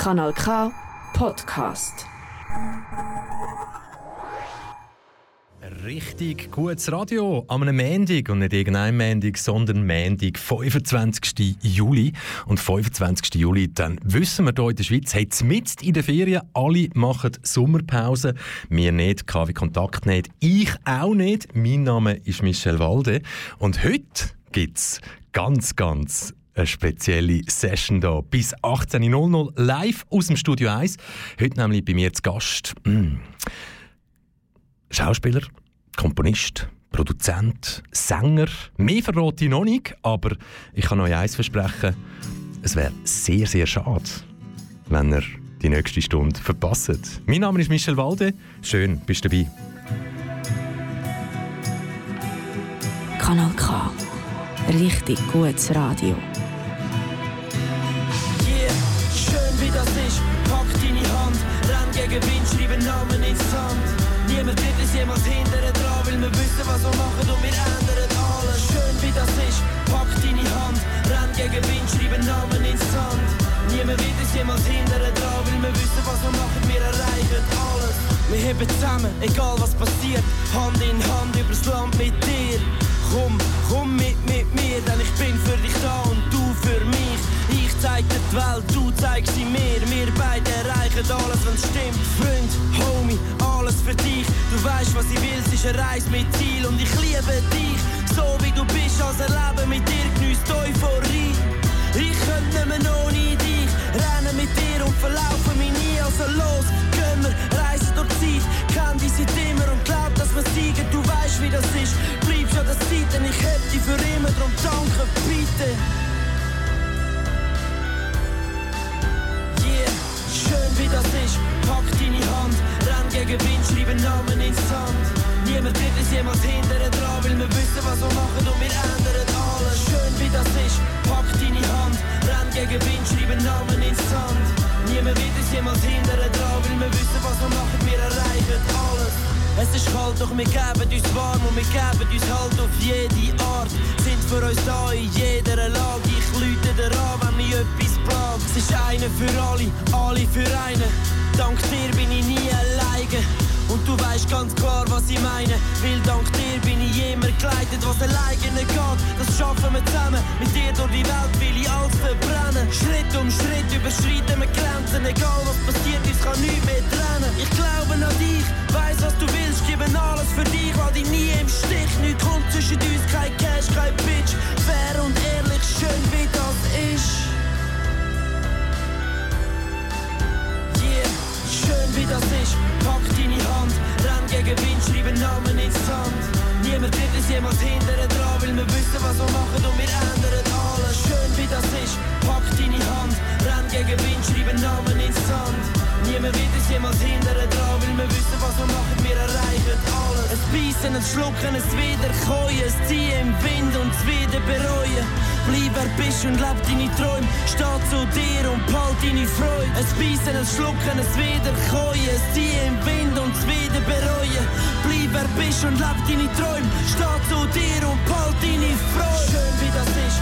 Kanal K Podcast. Richtig gutes Radio am einem Mendig und nicht irgendein Mendig, sondern Mendig, 25. Juli. Und 25. Juli, dann wissen wir hier in der Schweiz, hat mitten in den Ferien, alle machen Sommerpause. Wir nicht, KW Kontakt nicht, ich auch nicht. Mein Name ist Michel Walde und heute gibt es ganz, ganz eine spezielle Session hier. Bis 18.00 live aus dem Studio 1. Heute nämlich bei mir zu Gast. Mm. Schauspieler, Komponist, Produzent, Sänger. Mehr verrate ich noch nicht, aber ich kann euch eins versprechen. Es wäre sehr, sehr schade, wenn ihr die nächste Stunde verpasst. Mein Name ist Michel Walde. Schön, bist du dabei. Kanal K. Richtig gutes Radio. Gegen Wind, schreib einen Namen ins Sand. Niemand wird uns jemals hindern dran, weil wir wissen, was wir machen und wir ändern alles. Schön wie das ist, pack deine Hand, renn gegen Wind, schreib einen Namen ins Sand. Niemand wird uns jemals hindern dran, weil wir wissen, was wir machen, wir erreichen alles. Wir heben zusammen, egal was passiert, Hand in Hand übers Land mit dir. Komm, komm mit, mit mir, denn ich bin für dich da und du für mich. Ich zeig dir die Welt, du zeigst sie mir. Wir beide erreichen alles, wenn's stimmt. Freund, Homie, alles für dich. Du weißt, was ich will, es ist eine Reise mit Ziel. Und ich liebe dich, so wie du bist, als ein Leben mit dir genießt Euphorie. Ich könnte nicht mehr ohne dich rennen mit dir und verlaufen mich nie. Also los, gehen wir, reisen durch die Zeit. Kenn dich seit immer und glaub, schreib einen Namen ins Sand. Niemand wird uns jemals hindern dran, weil wir wissen, was wir machen und wir ändern alles. Schön wie das ist, pack deine Hand, renn gegen Wind, schreib einen Namen ins Sand. Niemand wird uns jemals hindern dran, weil wir wissen, was wir machen, wir erreichen alles. Es ist kalt, doch wir geben uns warm und wir geben uns halt auf jede Art. Sind für uns da in jeder Lage. Ich lüte dir an, wenn mich etwas plagt. Es ist einer für alle, alle für einen. Dank dir bin ich nie alleine. Und du weißt ganz klar, was ich meine. Weil dank dir bin ich immer geleitet, was alleine geht. Das schaffen wir zusammen. Mit dir durch die Welt will ich alles verbrennen. Schritt um Schritt überschreiten wir Grenzen. Egal was passiert, uns kann nichts mehr trennen. Ich glaube an dich, weiß was du willst, gebe alles für dich, lass dich nie im Stich. Nichts kommt zwischen uns, kein Cash, kein Bitch. Fair und ehrlich, schön wie das ist. Wie das ist. Pack deine Hand, renn gegen Wind, schreib einen Namen ins Sand. Niemand wird uns jemals hindern dran, weil wir wissen, was wir machen und wir ändern alles. Schön wie das ist. Pack deine Hand, gegen Wind, schreib einen Namen ins Sand. Niemand wird uns jemals hindern dran, weil wir wissen, was wir machen, wir erreichen alles. Es beißen, es schlucken, es wieder keuen, es ziehen im Wind und es wieder bereuen. Bleib wer bist und leb deine Träume. Steh zu dir und behalt deine Freude. Es beißen, es schlucken, es wieder keuen. Es ziehen im Wind und es wieder bereuen. Bleib wer bist und leb deine Träume. Steh zu dir und behalt deine Freude. Schön wie das ist,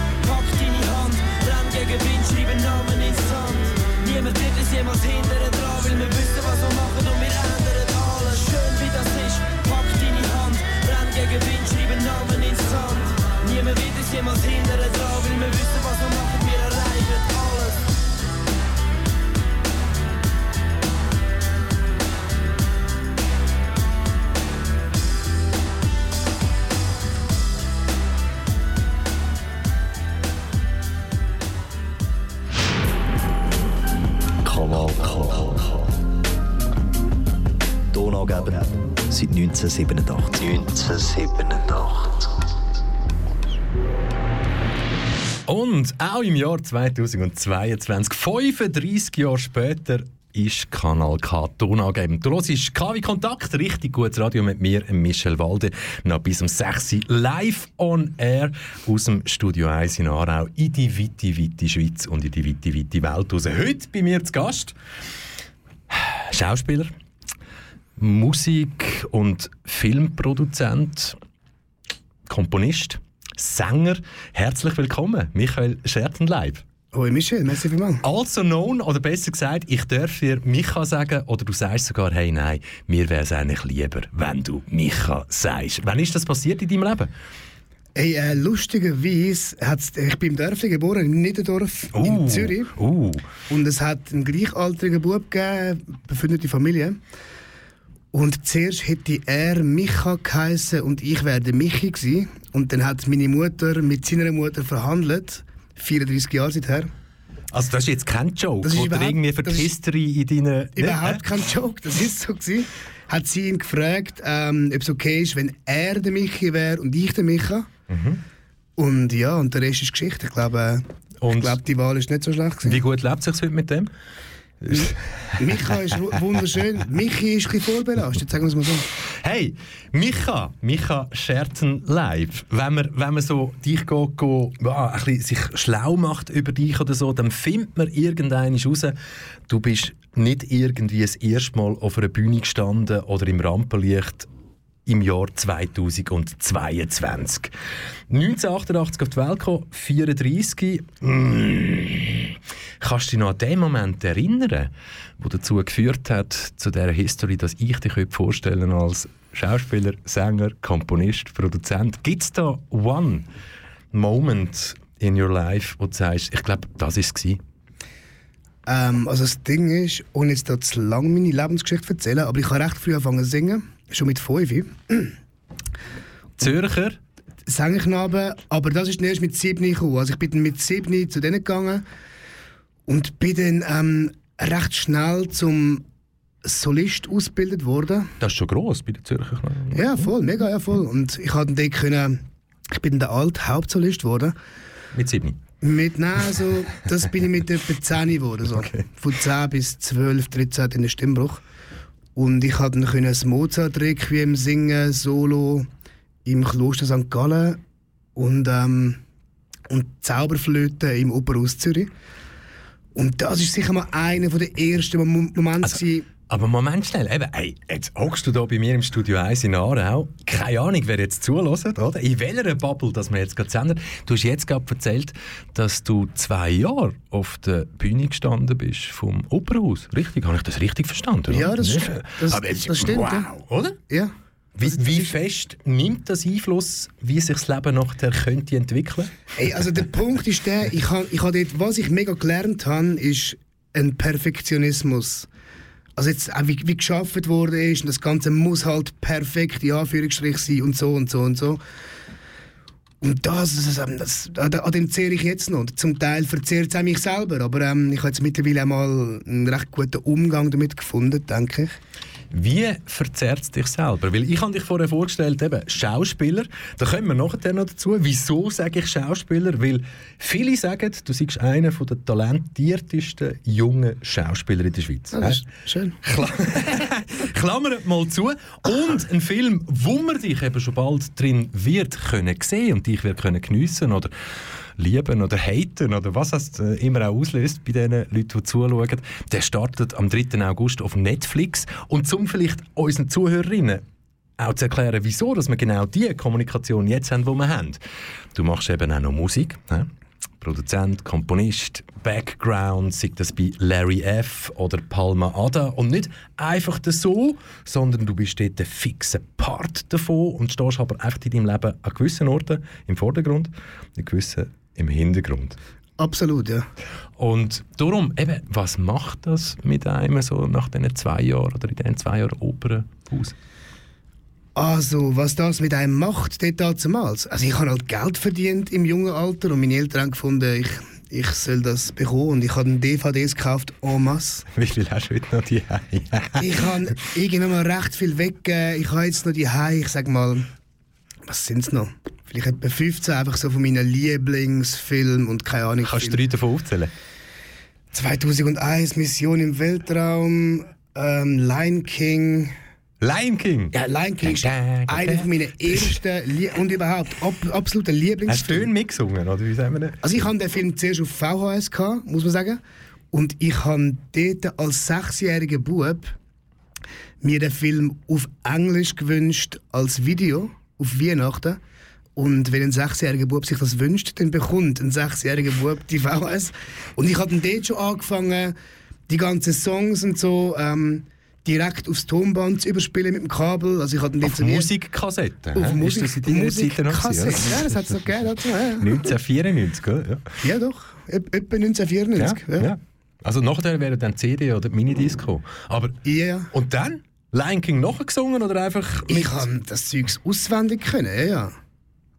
Auch im Jahr 2022, 35 Jahre später, ist Kanal K tonangebend. Du hörst KW Kontakt, richtig gutes Radio mit mir, Michel Walde, noch bis um 6 Uhr live on air aus dem Studio 1 in Aarau in die weite, weite Schweiz und in die weite, weite Welt raus. Heute bei mir zu Gast Schauspieler, Musik- und Filmproduzent, Komponist, Sänger. Herzlich willkommen, Michael Schertenleib. Hoi Michel, merci vielmals. Also known, oder besser gesagt, ich darf dir Micha sagen, oder du sagst sogar, hey, nein, mir wäre es eigentlich lieber, wenn du Micha sagst. Wann ist das passiert in deinem Leben? Hey, äh, lustigerweise, hat's, ich bin im Dörfli geboren, in Niederdorf in Zürich. Uh. Und es hat einen gleichaltrigen Bub gegeben, befreundete Familie. Und zuerst hätte er Micha geheißen und ich wäre Michi gewesen. Und dann hat meine Mutter mit seiner Mutter verhandelt, 34 Jahre seither. Also das ist jetzt kein Joke, Das ist überhaupt- irgendwie für die History in deinen... Überhaupt kein Joke, das ist so gewesen. Hat sie ihn gefragt, ähm, ob es okay ist, wenn er der Michi wäre und ich der Micha. Und ja, und der Rest ist Geschichte. Ich glaube, Und- ich glaube die Wahl ist nicht so schlecht gewesen. Wie gut lebt es sich heute mit dem? Micha ist wu- wunderschön. Michi ist ein vorbelastet, sagen wir es mal so. Hey, Micha, Micha Scherzen live. Wenn man, wenn man so dich go, go, ja, ein bisschen sich schlau macht über dich oder so, dann findet man irgendeinen raus, du bist nicht irgendwie das erste Mal auf einer Bühne gestanden oder im Rampenlicht im Jahr 2022. 1988 auf die Welt gekommen, 34. Mm. Kannst du dich noch an den Moment erinnern, der dazu geführt hat, zu dieser History, dass ich dich vorstellen als Schauspieler, Sänger, Komponist, Produzent? Gibt es da one Moment in your life, wo du sagst, ich glaube, das war es? Ähm, also das Ding ist, ohne jetzt da zu lange meine Lebensgeschichte zu erzählen, aber ich habe recht früh angefangen zu singen, schon mit 5. Zürcher, Sängeknaben, aber das ist erst mit 7 gekommen. Also ich bin dann mit 7 zu denen gegangen und bin dann ähm, recht schnell zum Solist ausgebildet worden. das ist schon gross bei den Zürcher. Knallen. Ja, voll, mega, ja, voll. Und ich hatte dann können, ich bin dann der alte Hauptsolist geworden. Mit sieben. Mit, nein, so, das bin ich mit etwa 10 geworden. So. Von 10 bis 12, 13 in den Stimmbruch. Und ich konnte dann das Mozart-Requiem singen, Solo, im Kloster St. Gallen und, ähm, und Zauberflöte im Operhaus Zürich. Und das ist sicher mal einer der ersten Mom Momente. Also. Aber Moment schnell, eben, ey, jetzt hockst du da bei mir im Studio 1 in Aarau. Keine Ahnung, wer jetzt zulässt, oder? In welcher Bubble, dass wir jetzt gerade senden. Du hast jetzt gerade erzählt, dass du zwei Jahre auf der Bühne gestanden bist vom Opernhaus. Richtig? Habe ich das richtig verstanden? Ja, oder? das- Nicht? das- Aber jetzt- das stimmt, Wow, ja. oder? Ja. Wie, wie fest nimmt das Einfluss, wie sich das Leben nachher könnte entwickeln? Ey, also der Punkt ist der, ich habe ich ha dort, was ich mega gelernt habe, ist ein Perfektionismus. Also jetzt auch wie, wie geschafft worden ist und das Ganze muss halt perfekt in Anführungsstrich sein und so und so und so. Und das, das, das, an dem zehre ich jetzt noch. Zum Teil verzehrt es auch mich selber, aber ähm, ich habe jetzt mittlerweile mal einen recht guten Umgang damit gefunden, denke ich. Wie verzerrt es dich selber? Weil ich habe dich vorher vorgestellt, eben Schauspieler. Da kommen wir nachher noch dazu. Wieso sage ich Schauspieler? Weil viele sagen, du seist einer der talentiertesten jungen Schauspieler in der Schweiz. Ja, schön. Klammern mal zu. Und ein Film, wo man dich eben schon bald drin wird können sehen und dich wird können geniessen oder lieben oder haten oder was es äh, immer auch auslöst bei den Leuten, die zuschauen, der startet am 3. August auf Netflix. Und zum vielleicht unseren Zuhörerinnen auch zu erklären, wieso dass wir genau die Kommunikation jetzt haben, die wir haben. Du machst eben auch noch Musik. Ne? Produzent, Komponist, Background, sei das bei Larry F. oder Palma Ada. Und nicht einfach so, sondern du bist dort ein fixer Part davon und stehst aber echt in deinem Leben an gewissen Orten im Vordergrund, an gewissen im Hintergrund. Absolut, ja. Und darum, eben, was macht das mit einem so nach diesen zwei Jahren oder in diesen zwei Jahren Opernhaus? Also, was das mit einem macht, dort damals. Also, ich habe halt Geld verdient im jungen Alter und meine Eltern haben gefunden, ich, ich soll das bekommen. Und ich habe DVDs gekauft, en masse. Wie viel hast du heute noch die Ich habe irgendwann mal recht viel weggegeben. Ich habe jetzt noch die ich sag mal, was sind es noch? Vielleicht etwa 15 einfach so von meinen Lieblingsfilmen und keine Ahnung. Kannst du drei davon aufzählen? 2001 Mission im Weltraum, ähm, Lion King. Lion King! Ja, Lion King ist einer meinen ersten Lie und überhaupt ab, absoluter Hast du Lieblingsfilme. mitgesungen, oder wie sagen wir das? Also ich hatte den Film zuerst auf VHS, gehabt, muss man sagen. Und ich habe dort als sechsjähriger Bub mir den Film auf Englisch gewünscht als Video auf Weihnachten. Und wenn ein sechsjähriger Bub sich das wünscht, dann bekommt ein sechsjähriger Bub die VHS. Und ich habe dann dort schon angefangen, die ganzen Songs und so ähm, direkt aufs Tonband zu überspielen mit dem Kabel. Also ich hatte Auf Musikkassette. Auf? Musik, Ist das Musikkassette. Ja, das hat es noch gegeben. dazu, Ja. oder? 1994, gell? Ja. ja, doch. Etwa 1994. Ja, ja. Also nachher wäre dann CD oder Minidisco. Aber ja. ja. und dann Lion King nachgesungen oder einfach? Ich kann das Zeugs auswendig können, ja, ja.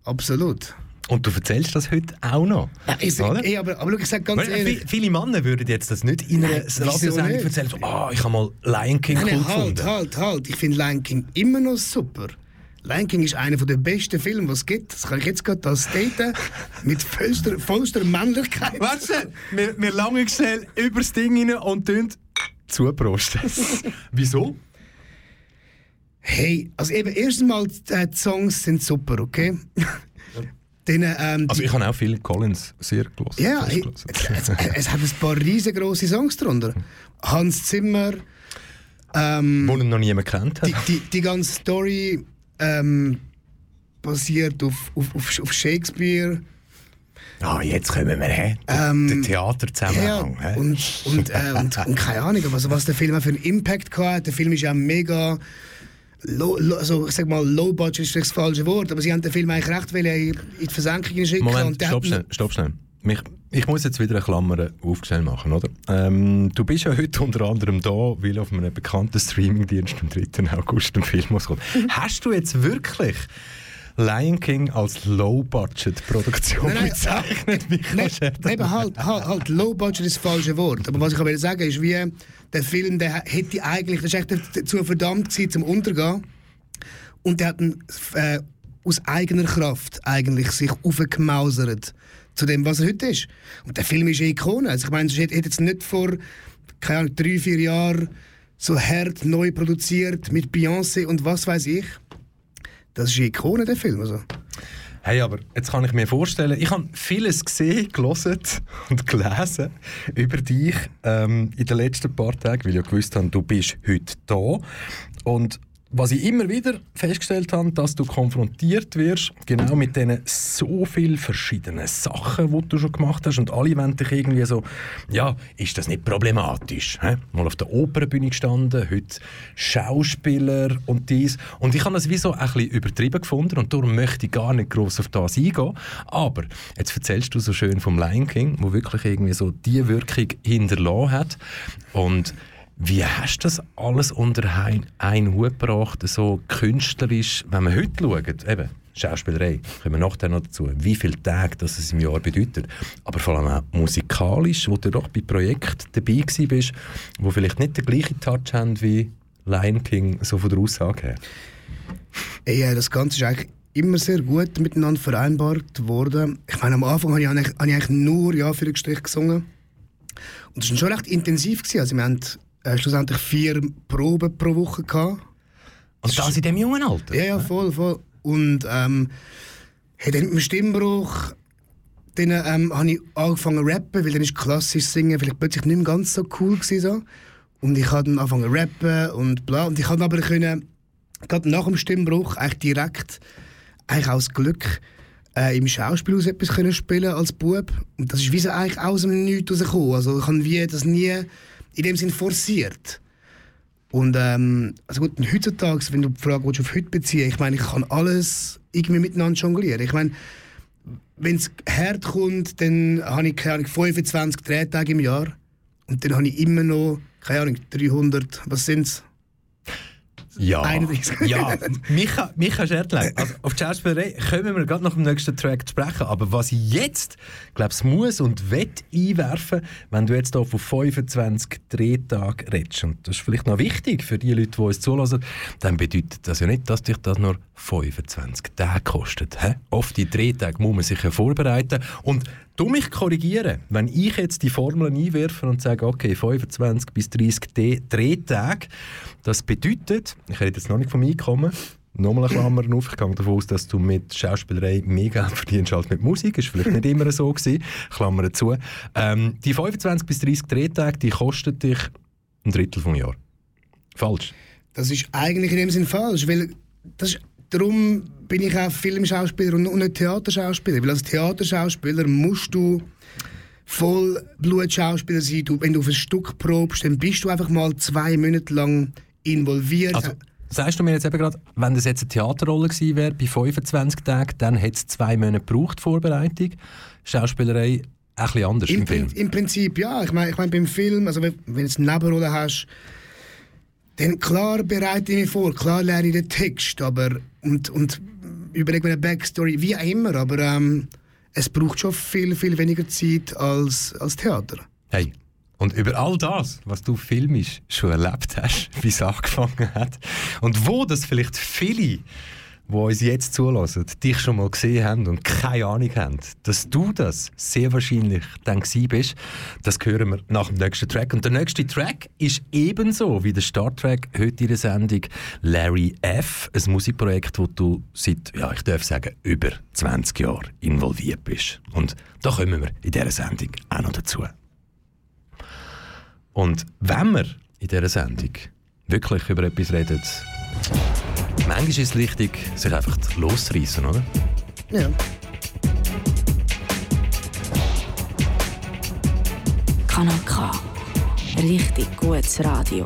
Absolut. Und du erzählst das heute auch noch, Ja, ich, oder? ey, aber, aber ich sage ganz Weil, ehrlich... vi- viele Männer würden jetzt das nicht in einer Radiosendung erzählen. So, ah, ich habe mal Lion King Nein, cool halt, gefunden. halt, halt. Ich finde Lion King immer noch super. Lion King ist einer der besten Filme, die es gibt. Das kann ich jetzt gerade als staten. mit vollster, vollster Männlichkeit. Weißt du, wir, wir langen schnell über das Ding rein und tun zuprosten. Wieso? Hey, also eben, erstens mal, äh, die Songs sind super, okay? Dann, ähm, Also ich habe auch Phil Collins sehr gelesen. Ja, gelesen. es, es, hat ein paar riesengroße Songs drunter. Hans Zimmer, ähm, Wo ihn noch niemand kennt hat. die, die, die ganze Story ähm, basiert auf, auf, auf, auf Shakespeare. Ah, jetzt kommen wir, hä? Der, Ähm, der Theaterzusammenhang. Ja, und, und, äh, und, und keine Ahnung, was, was der Film auch für einen Impact hat. Der Film ist ja mega. Low, also, ich sag mal, low budget ist das falsche Wort, aber sie haben den Film eigentlich recht wollen in in die Versenkung schicken. Moment, stopp schnell, stopp schnell. Mich, ich muss jetzt wieder eine Klammer aufgestellt machen, oder? Ähm, du bist ja heute unter anderem da, weil auf einem bekannten Streamingdienst am 3. August ein Film rauskommt. Hast du jetzt wirklich Lion King als Low-Budget-Produktion bezeichnet, Michael Nein, eben halt, halt, halt, Low Budget ist das falsche Wort. Aber was ich will sagen ist, wie der Film, der hätte eigentlich, das ist echt dazu verdammt gewesen, zum Untergehen. Und der hat ihn, äh, aus eigener Kraft eigentlich sich aufgemausert zu dem, was er heute ist. Und der Film ist eine Ikone. Also ich meine, er hätte jetzt nicht vor, keine Ahnung, drei, vier Jahren so hart neu produziert mit Beyoncé und was weiß ich. Das ist eine Ikone, der Film. Also. Hey, aber jetzt kann ich mir vorstellen, ich habe vieles gesehen, gelesen und gelesen über dich ähm, in den letzten paar Tagen, weil ich ja gewusst habe, du bist heute da. Und was ich immer wieder festgestellt habe, dass du konfrontiert wirst, genau mit diesen so vielen verschiedenen Sachen, die du schon gemacht hast und alle wollen dich irgendwie so, ja, ist das nicht problematisch? Hä? Mal auf der Opernbühne gestanden, heute Schauspieler und dies. Und ich habe das wie so ein bisschen übertrieben gefunden und darum möchte ich gar nicht groß auf das eingehen. Aber jetzt erzählst du so schön vom Lion King, wo wirklich irgendwie so die Wirkung hinterlassen hat. Und wie hast du das alles unter ein- einen Hut gebracht, so künstlerisch, wenn man heute schaut, eben, Schauspielerei, kommen wir nachher noch dazu, wie viele Tage das es im Jahr bedeutet, aber vor allem auch musikalisch, wo du doch bei Projekten dabei bist, wo vielleicht nicht den gleichen Touch haben wie Lion King, so von der Aussage her. Äh, das Ganze ist eigentlich immer sehr gut miteinander vereinbart worden. Ich meine, am Anfang habe ich eigentlich, habe ich eigentlich nur ja für Strich gesungen. Und das war schon recht intensiv. Gewesen. Also wir hatten äh, schlussendlich vier Proben pro Woche. Gehabt. Und das in dem jungen Alter? Ja, ja, voll, voll. Und ähm, hey, dann mit dem Stimmbruch dann ähm, habe ich angefangen zu rappen, weil dann ist klassisch Singen vielleicht plötzlich nicht mehr ganz so cool gewesen, so. Und ich habe dann angefangen zu rappen und bla. Und ich habe aber können, gerade nach dem Stimmbruch eigentlich direkt eigentlich aus Glück äh, im Schauspielhaus etwas können spielen als Bub. Und das ist wie so eigentlich aus dem Nichts rausgekommen. Also ich habe wie das nie in dem Sinn forciert. Und ähm, also gut, heutzutage, wenn du die Frage willst, auf heute beziehen ich meine, ich kann alles irgendwie miteinander jonglieren. Ich meine, wenn es hart kommt, dann habe ich, keine Ahnung, 25 Drehtage im Jahr. Und dann habe ich immer noch, keine Ahnung, 300, was sind es? Ja, 31. ja. Micha, Micha Schertlein, also auf die Schauspielerei kommen wir gerade nach dem nächsten Track zu sprechen, aber was ich jetzt, glaube ich, muss und wett einwerfen, wenn du jetzt hier von 25 Drehtagen redest, und das ist vielleicht noch wichtig für die Leute, die uns zulassen, dann bedeutet das ja nicht, dass dich das nur 25 Tage kostet. He? Auf die Drehtage muss man sich ja vorbereiten und Du mich korrigieren, wenn ich jetzt die Formeln einwerfe und sage, okay, 25 bis 30 D- Drehtage, das bedeutet, ich rede jetzt noch nicht vom Einkommen, nochmal eine Klammer auf, ich gehe davon aus, dass du mit Schauspielerei mehr Geld verdienst als mit Musik, ist vielleicht nicht immer so gewesen, Klammer zu. Ähm, die 25 bis 30 Drehtage, die kosten dich ein Drittel vom Jahr. Falsch. Das ist eigentlich in dem Sinn falsch, weil das ist, darum bin ich auch Filmschauspieler und nicht Theaterschauspieler. Weil als Theaterschauspieler musst du voll Blutschauspieler sein. Du, wenn du auf ein Stück probst, dann bist du einfach mal zwei Monate lang involviert. Also, sagst du mir jetzt eben gerade, wenn das jetzt eine Theaterrolle gewesen wäre, bei 25 Tagen, dann hätte es zwei Monate gebraucht, Vorbereitung. Schauspielerei ein bisschen anders im, Im, Film. Im Prinzip ja. Ich meine, ich mein, beim Film, also wenn, wenn du eine Nebenrolle hast, dann klar bereite ich mich vor, klar lerne ich den Text, aber und, und überlege mir eine Backstory, wie auch immer, aber ähm, es braucht schon viel, viel weniger Zeit als, als Theater. Hey, und über all das, was du filmisch schon erlebt hast, wie es angefangen hat und wo das vielleicht viele die uns jetzt zulassen, dich schon mal gesehen haben und keine Ahnung haben, dass du das sehr wahrscheinlich dann bist, das hören wir nach dem nächsten Track. Und der nächste Track ist ebenso wie der Starttrack heute in der Sendung Larry F., ein Musikprojekt, wo du seit, ja, ich darf sagen, über 20 Jahren involviert bist. Und da kommen wir in dieser Sendung auch noch dazu. Und wenn wir in dieser Sendung wirklich über etwas reden, Manchmal ist es wichtig, sich einfach loszureißen, oder? Ja. Kanal K. Richtig gutes Radio.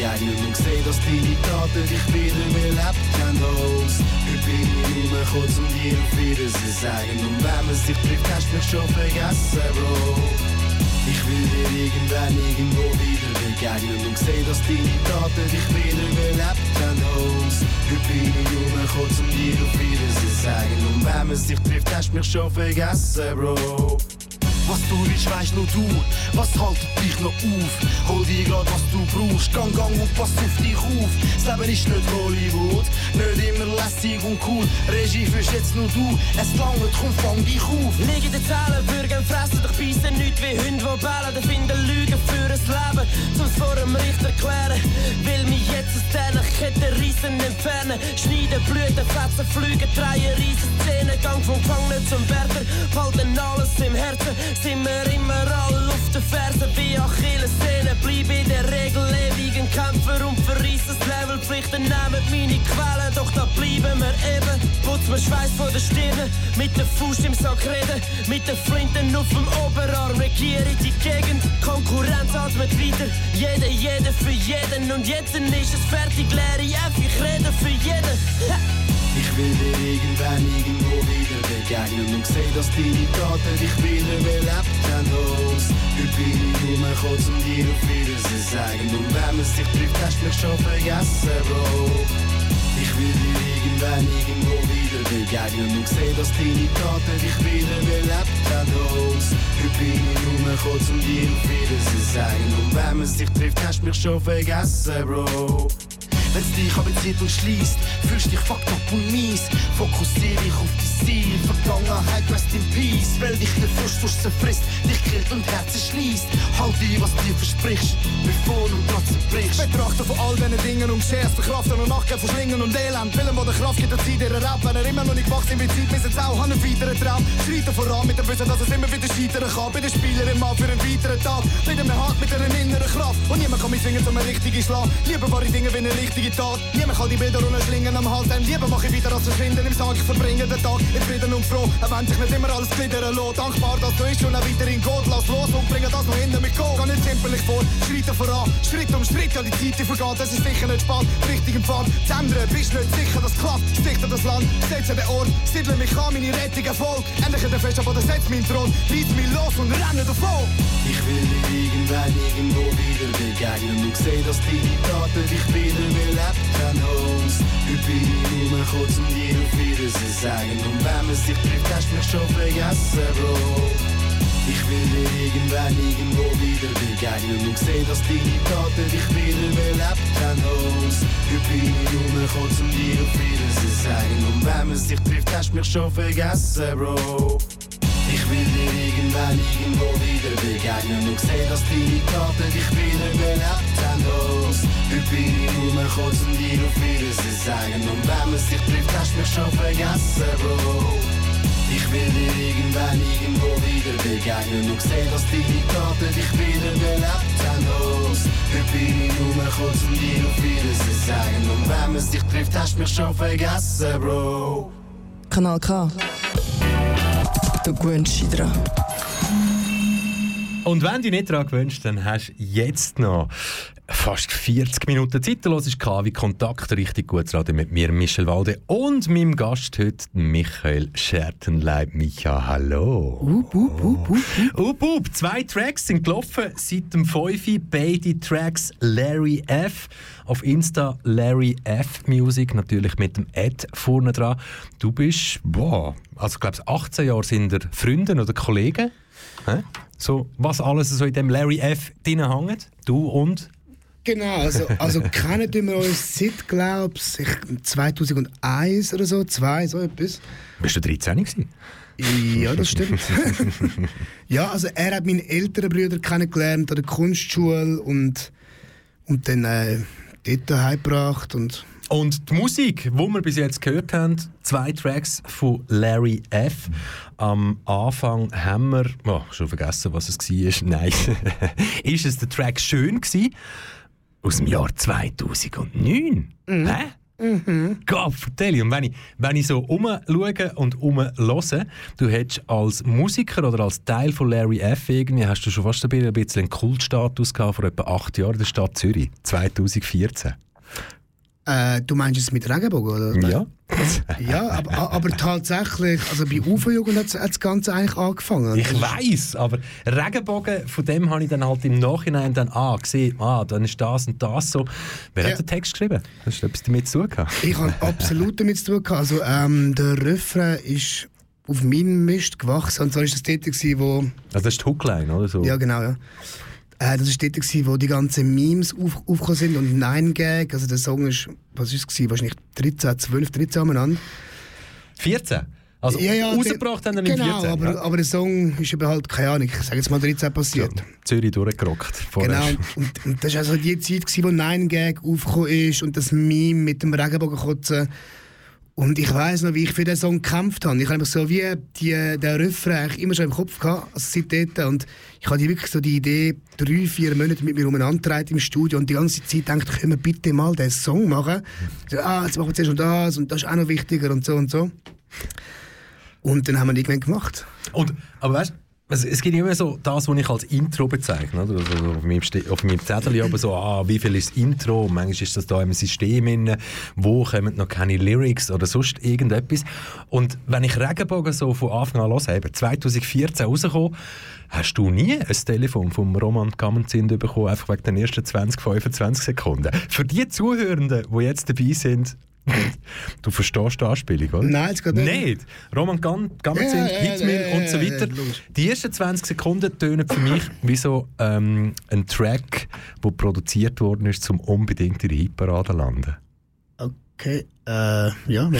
Wieder begegnen und seh, dass deine Taten dich wieder belebt haben aus. Heute bin ich rumgekommen, um dir auf Wiedersehen sagen und wenn man sich trifft, hast du mich schon vergessen, Bro. Ich will dir irgendwann irgendwo wieder begegnen und seh, dass deine Taten dich wieder belebt haben aus. Heute bin ich rumgekommen, um dir auf Wiedersehen sagen und wenn man sich trifft, hast du mich schon vergessen, Bro. Was du willst, weißt nur du. Was haltet dich noch auf? Hol dir grad, was du brauchst. Gang, gang und pass auf dich auf. Das Leben ist nicht Hollywood. Nicht immer lässig und cool. Regie führst jetzt nur du. Es langt, komm, fang dich auf. Liegen die Zellen, Bürger fressen doch beißen nicht wie Hunde, die bellen. Die finden Lügen für ein Leben, zum vor dem Richter klären. Will mich jetzt aus diesen Ketten reissen entfernen. Schneiden, Blüten, Fetzen, Flügen, drehen, riesen Szenen. Gang vom Gefangenen zum Wärter, behalten alles im Herzen. Sind wir immer alle auf den Fersen wie Achilles Sehnen. Bleib in der Regel ewig ein Kämpfer und verreissen das Level. Pflichten nehmen meine Quellen, doch da bleiben wir eben. Putz mir Schweiß vor der Stirn, mit der Fuß im Sack reden. Mit den Flinten auf dem Oberarm regiere die Gegend. Konkurrenz atmet weiter, jeder, jeder für jeden. Und jetzt ist es fertig, leere F, ich rede für jeden. Ich will dir irgendwann irgendwo wieder begegnen und seh, dass deine Taten dich wieder belebt haben aus. Heute bin ich rumgekommen, um dir auf Wiedersehen sagen und wenn man sich trifft, hast du mich schon vergessen, Bro. Ich will dir irgendwann irgendwo wieder begegnen und seh, dass deine Taten dich wieder belebt haben aus. Heute bin ich rumgekommen, um dir auf Wiedersehen sagen und wenn man sich trifft, hast du mich schon vergessen, Bro. Wenn's dich aber zieht und schließt, fühlst dich fucked up und mies. Fokussier dich auf die Ziel, Vergangenheit, rest in peace. Weil dich der Frust zerfrisst, dich killt und Herz schließt. Halt die, was dir versprichst, bevor du trotzdem brichst. Betrachter von all diesen Dingen und scherst der Kraft und Nacken von Schlingen und Elend. Willen, wo der Kraft gibt, der Zeit ihrer Rap. Wenn er immer noch nicht gewachsen wie Zeit, müssen sie auch an einen weiteren Traum. Schreiten voran mit dem Wissen, dass es immer wieder scheitern kann. Bei den Spielern immer für einen weiteren Tag. Und niemand kann mich zwingen, um eine richtige Schlag. Lieber wahre Dinge wie eine richtige Tat. Niemand kann die Bilder und Schlingen am Hals. Denn lieber mache ich wieder als verschwinden im Sarg. Ich verbringe den Tag in Frieden und froh. Auch wenn sich nicht immer alles gliedern lässt. Dankbar, dass du ist und auch weiterhin geht. Lass los und bringe das noch hinter mich geht. Geh nicht zimperlich vor, Schritte voran. Schritt um Schritt, ja die Zeit die vergeht. Es ist sicher nicht spät, richtig im Pfad. Zu ändern, bist nicht sicher, das klappt. Sticht an das Land, setze den Ort. Siedle mich an, meine Rettung erfolgt. Endlich in der Fest, aber setzt meinen Thron. Reiß mich los und renne davon. Ich will dir irgendwann irgendwo wieder begegnen und seh, dass deine Taten dich wieder belebt haben aus. Heute bin ich rumgekommen, um dir auf Wiedersehen sagen und wenn man sich trifft, hast du mich schon vergessen, Bro. Ich will dir irgendwann irgendwo wieder begegnen und seh, dass deine Taten dich wieder belebt haben aus. Heute bin ich rumgekommen, um dir auf Wiedersehen sagen und wenn man sich trifft, hast du mich schon vergessen, Bro. Ich will dir irgendwann irgendwo wieder begegnen und seh, dass deine Taten dich wieder belebt haben aus. Heute bin ich nur kurz um dir auf Wiedersehen sagen. Und wenn man sich trifft, hast du mich schon vergessen, Bro. Ich will dir irgendwann irgendwo wieder begegnen und sehen, dass deine Taten dich wieder belebt haben. Los. Heute bin ich nur kurz um dir auf Wiedersehen sagen. Und wenn man sich trifft, hast du mich schon vergessen, Bro. Kanal K. Du gewöhnst dich dran. Und wenn du dich nicht daran gewünscht, dann hast du jetzt noch fast 40 Minuten Zeit. Los ist KW Kontakt, richtig gutes Radio mit mir, Michel Walde und meinem Gast heute, Michael Schertenleib. Micha, hallo. Up, up, up, up. Up, up. Zwei Tracks sind gelaufen seit dem 5. Beide Tracks Larry F. Auf Insta Larry F Music, natürlich mit dem Ad vorne dran. Du bist, boah, also ich glaube 18 Jahre sind ihr Freunde oder Kollegen. Hä? So, was alles so in dem Larry F. drin hängt. Du und Genau, also, also kennen wir uns seit, glaube ich, 2001 oder so, zwei, so etwas. Bist du 13 gewesen? Ja, das stimmt. ja, also er hat meine älteren Brüder kennengelernt an der Kunstschule und, und dann äh, dort heimgebracht und Und die Musik, die wir bis jetzt gehört haben, zwei Tracks von Larry F. Am Anfang haben wir, oh, schon vergessen, was es war. Nein, ist es der Track «Schön» gewesen? Aus dem Jahr 2009. Hä? Gott, vertell Und wenn ich, wenn ich so umschaue und umhöre, du hättest als Musiker oder als Teil von Larry F. irgendwie, hast du schon fast ein bisschen einen Kultstatus gehabt vor etwa acht Jahren in der Stadt Zürich, 2014. äh, du meinst es mit Regenbogen, oder? Ja. Ja, aber, aber tatsächlich, also bei UFO-Jugend hat das Ganze eigentlich angefangen. Ich weiß, aber Regenbogen, von dem habe ich dann halt im Nachhinein dann ah, gesehen, ah, dann ist das und das so. Wer Ja. hat den Text geschrieben? Hast du etwas damit zu tun gehabt? Ich habe absolut damit zu tun gehabt. Also, ähm, der Refrain ist auf meinem Mist gewachsen. Und zwar war das dort, gewesen, wo... Also das ist die Hookline, oder so? Ja, genau, ja. Äh, das war dort, gewesen, wo die ganzen Memes auf, aufgekommen sind und Nine Gag. Also der Song ist, was ist es gewesen? Wahrscheinlich 13, 12, 13 umeinander. 14? Also Ja, ja, rausgebracht haben wir Genau, im 14. aber, ja. aber der Song ist eben halt, keine Ahnung, ich sage jetzt mal 13 passiert. So, Zürich durchgerockt. Vorher. Genau, und, und das war also die Zeit, gewesen, wo Nine Gag aufgekommen ist und das Meme mit dem Regenbogenkotzen. Und ich weiß noch, wie ich für den Song gekämpft habe. Ich habe so wie die, den Refrain immer schon im Kopf gehabt, also seit. Und ich hatte wirklich so die Idee, drei, vier Monate mit mir umeinander im Studio und die ganze Zeit gedacht, können wir bitte mal den Song machen? So, ah, jetzt machen wir zuerst noch das und das ist auch noch wichtiger und so und so. Und dann haben wir irgendwann gemacht. Und, aber weißt also es gibt immer so das, was ich als Intro bezeichne. Oder? Also auf, meinem auf meinem Zettel aber so, ah, wie viel ist das Intro? Und manchmal ist das da im System drin, wo kommen noch keine Lyrics oder sonst irgendetwas. Und wenn ich Regenbogen so von Anfang an höre, eben 2014 rausgekommen, hast du nie ein Telefon vom Roman Gammenzind bekommen, einfach wegen den ersten 20, 25 Sekunden. Für die Zuhörenden, die jetzt dabei sind, du verstehst die Anspielung, oder? Nein, jetzt gerade nicht. Nicht. Roman Gam Gammenzind, Ja, ja, Hitmill ja, und so weiter. Die ersten 20 Sekunden tönen für mich wie so ähm, ein Track, der produziert worden ist, um unbedingt in die Hitparade zu landen. Okay, äh, ja,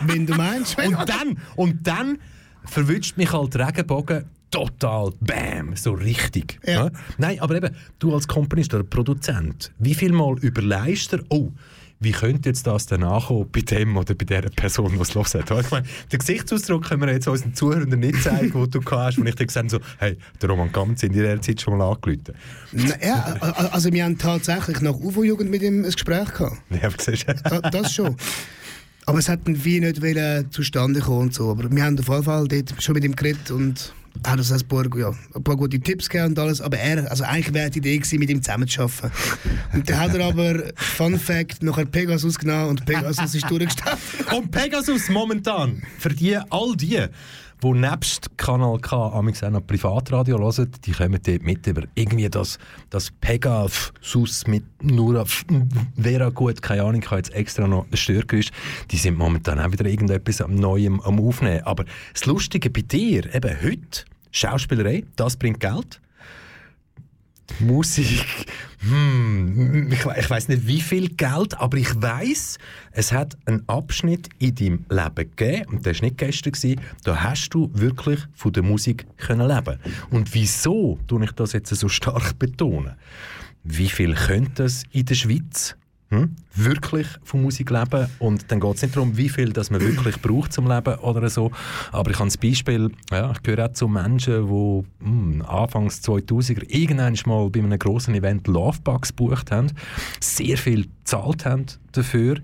wenn, du meinst. Und dann, und dann verwünscht mich halt Regenbogen total, bam, so richtig. Ja. Ja? Nein, aber eben, du als Komponist oder Produzent, wie viel Mal überleist du, oh, wie könnte jetzt das dann ankommen bei dem oder bei der Person, die es los hat? Ich meine, den Gesichtsausdruck können wir jetzt unseren Zuhörern nicht zeigen, den du hast, wo ich dir gesagt so, hey, der Roman Gamms in dieser Zeit schon mal angerufen. Na, ja, also wir haben tatsächlich nach UFO-Jugend mit ihm ein Gespräch gehabt. Ja, siehst du? Das schon. Aber es hat dann wie nicht zustande kommen und so. Aber wir haben auf jeden Fall dort schon mit ihm geredet und hat uns ein paar, ja, ein paar gute Tipps gegeben und alles. Aber er, also eigentlich wäre die Idee gewesen, mit ihm zusammenzuarbeiten. Und dann hat er aber, Fun Fact, nachher Pegasus genommen und Pegasus ist durchgestartet. Und Pegasus momentan, für die, all die, die nebst Kanal K amigs auch noch Privatradio hören, die kommen dort mit über irgendwie das, das Pegasus mit nur Vera gut, keine Ahnung, ich habe jetzt extra noch ein Störgeräusch, die sind momentan auch wieder irgendetwas am Neuem am Aufnehmen. Aber das Lustige bei dir, eben heute, Schauspielerei, das bringt Geld. Musik, hm, ich, ich weiß nicht wie viel Geld, aber ich weiß, es hat einen Abschnitt in deinem Leben gegeben, und das war nicht gestern, gewesen, da hast du wirklich von der Musik können leben. Und wieso tue ich das jetzt so stark betonen? wie viel könnte es in der Schweiz hm? wirklich von Musik leben. Und dann geht es nicht darum, wie viel das man wirklich braucht zum Leben oder so. Aber ich habe das Beispiel, ja, ich gehöre auch zu Menschen, die hm, Anfangs 2000er irgendwann mal bei einem grossen Event Lovebugs gebucht haben, sehr viel gezahlt haben dafür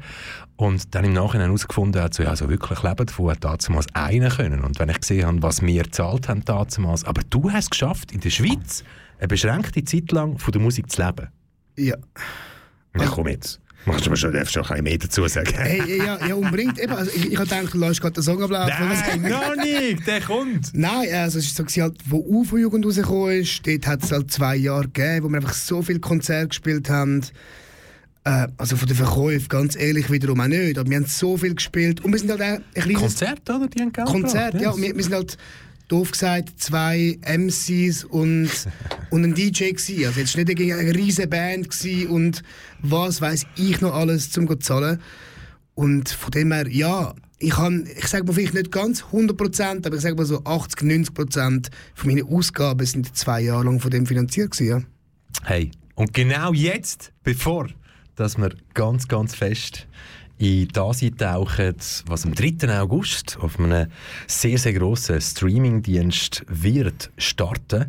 und dann im Nachhinein herausgefunden haben, so, ja, so wirklich leben davon hat damals einer können. Und wenn ich gesehen habe, was wir gezahlt haben damals, aber du hast es geschafft, in der Schweiz eine beschränkte Zeit lang von der Musik zu leben. Ja. Ja, komm jetzt. Machst du mir schon, darfst noch ein mehr dazu sagen? Hey, ja, ja, unbedingt. Eben, also ich, ich gedacht, du lässt gerade den Song ablaufen. Nein, noch nicht, der kommt. Nein, also es ist so, halt, wo UFO-Jugend rausgekommen ist, dort hat es halt zwei Jahre gegeben, wo wir einfach so viele Konzerte gespielt haben. Äh, also von den Verkäufen, ganz ehrlich, wiederum auch nicht. Aber wir haben so viel gespielt. Und wir sind halt auch ein kleines... Konzert, oder? Die haben Konzert, ja. Wir, wir sind halt doof gesagt, zwei MCs und, und ein DJ gewesen. Also jetzt nicht eine riesige Band gewesen und was weiß ich noch alles zum zu zahlen. Und von dem her, ja, ich kann, ich sage mal vielleicht nicht ganz 100%, aber ich sage mal so 80, 90% von meinen Ausgaben sind zwei Jahre lang von dem finanziert gewesen, ja. Hey, und genau jetzt, bevor dass wir ganz, ganz fest in das eintauchen, was am 3. August auf einem sehr, sehr grossen Streamingdienst wird starten.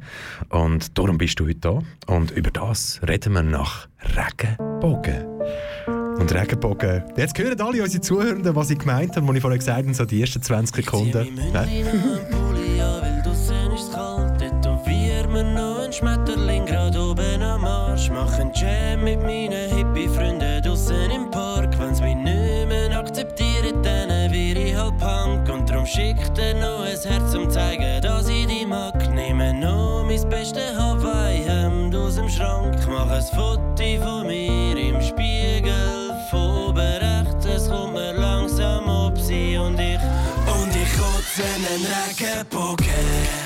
Und darum bist du heute da. Und über das reden wir nach Regenbogen. Und Regenbogen, jetzt hören alle unsere Zuhörenden, was ich gemeint habe, als ich vorher gesagt habe, so die ersten 20 Sekunden. Schmetterling grad oben am Arsch. Machen Jam mit meinen Schickt er noch ein Herz, um zeigen, dass ich die mag. Nehme noch mein beste Hawaii-Hemd aus dem Schrank. Mach ein Foto von mir im Spiegel. Von oben rechts, es kommt mir langsam ob sie und ich. Und ich kotze einen Regenbogen.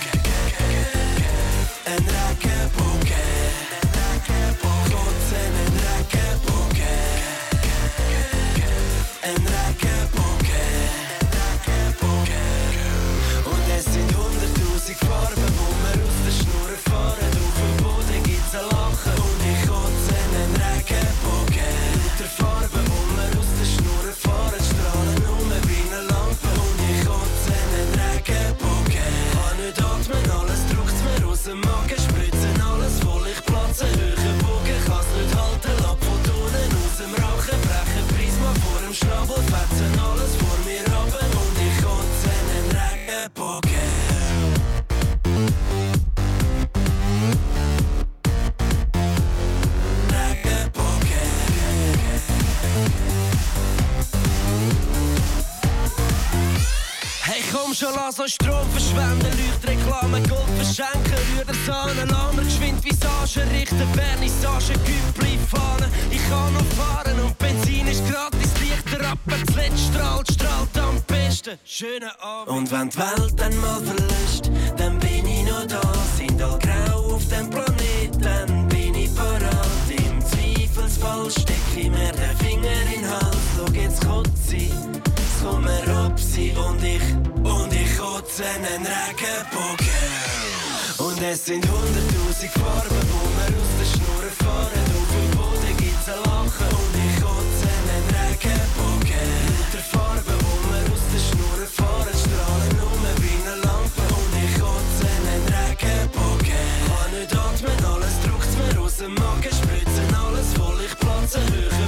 Schon lassen Strom verschwenden, Leuchtreklame, Gold verschenken, Rüder Sahne, Lammer, geschwind Visage richten, Vernissage, Güppli fahren. Ich kann noch fahren und Benzin ist gratis, Lichter ab, zuletzt strahlt, strahlt am besten. Schönen Abend. Und wenn die Welt dann mal verlässt, dann bin ich noch da, sind all grau auf dem Planeten, bin ich parat. Im Zweifelsfall steck ich mir den Finger in den Hals, schau jetzt kotze komme Robsi und ich und ich kotze einen Regenbogen. Und es sind hunderttausend Farben, wo wir aus der Schnur fahren. Auf dem Boden gibt's ein Lachen und ich kotze einen Regenbogen. Der Farben, wo wir aus der Schnur fahren, strahlen um wie eine Lampe und ich kotze einen Regenbogen. Kann nicht atmen, alles druckt mir aus dem Magen, spritzen alles voll, ich platze, höher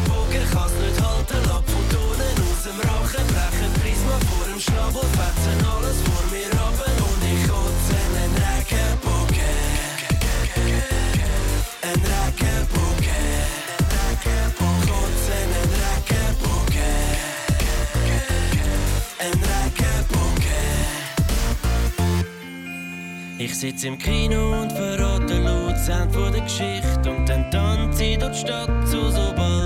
Ich sitz im Kino und verrate laut Sound von der Geschichte und dann tanze ich durch die Stadt zu so Ballermann-Hits.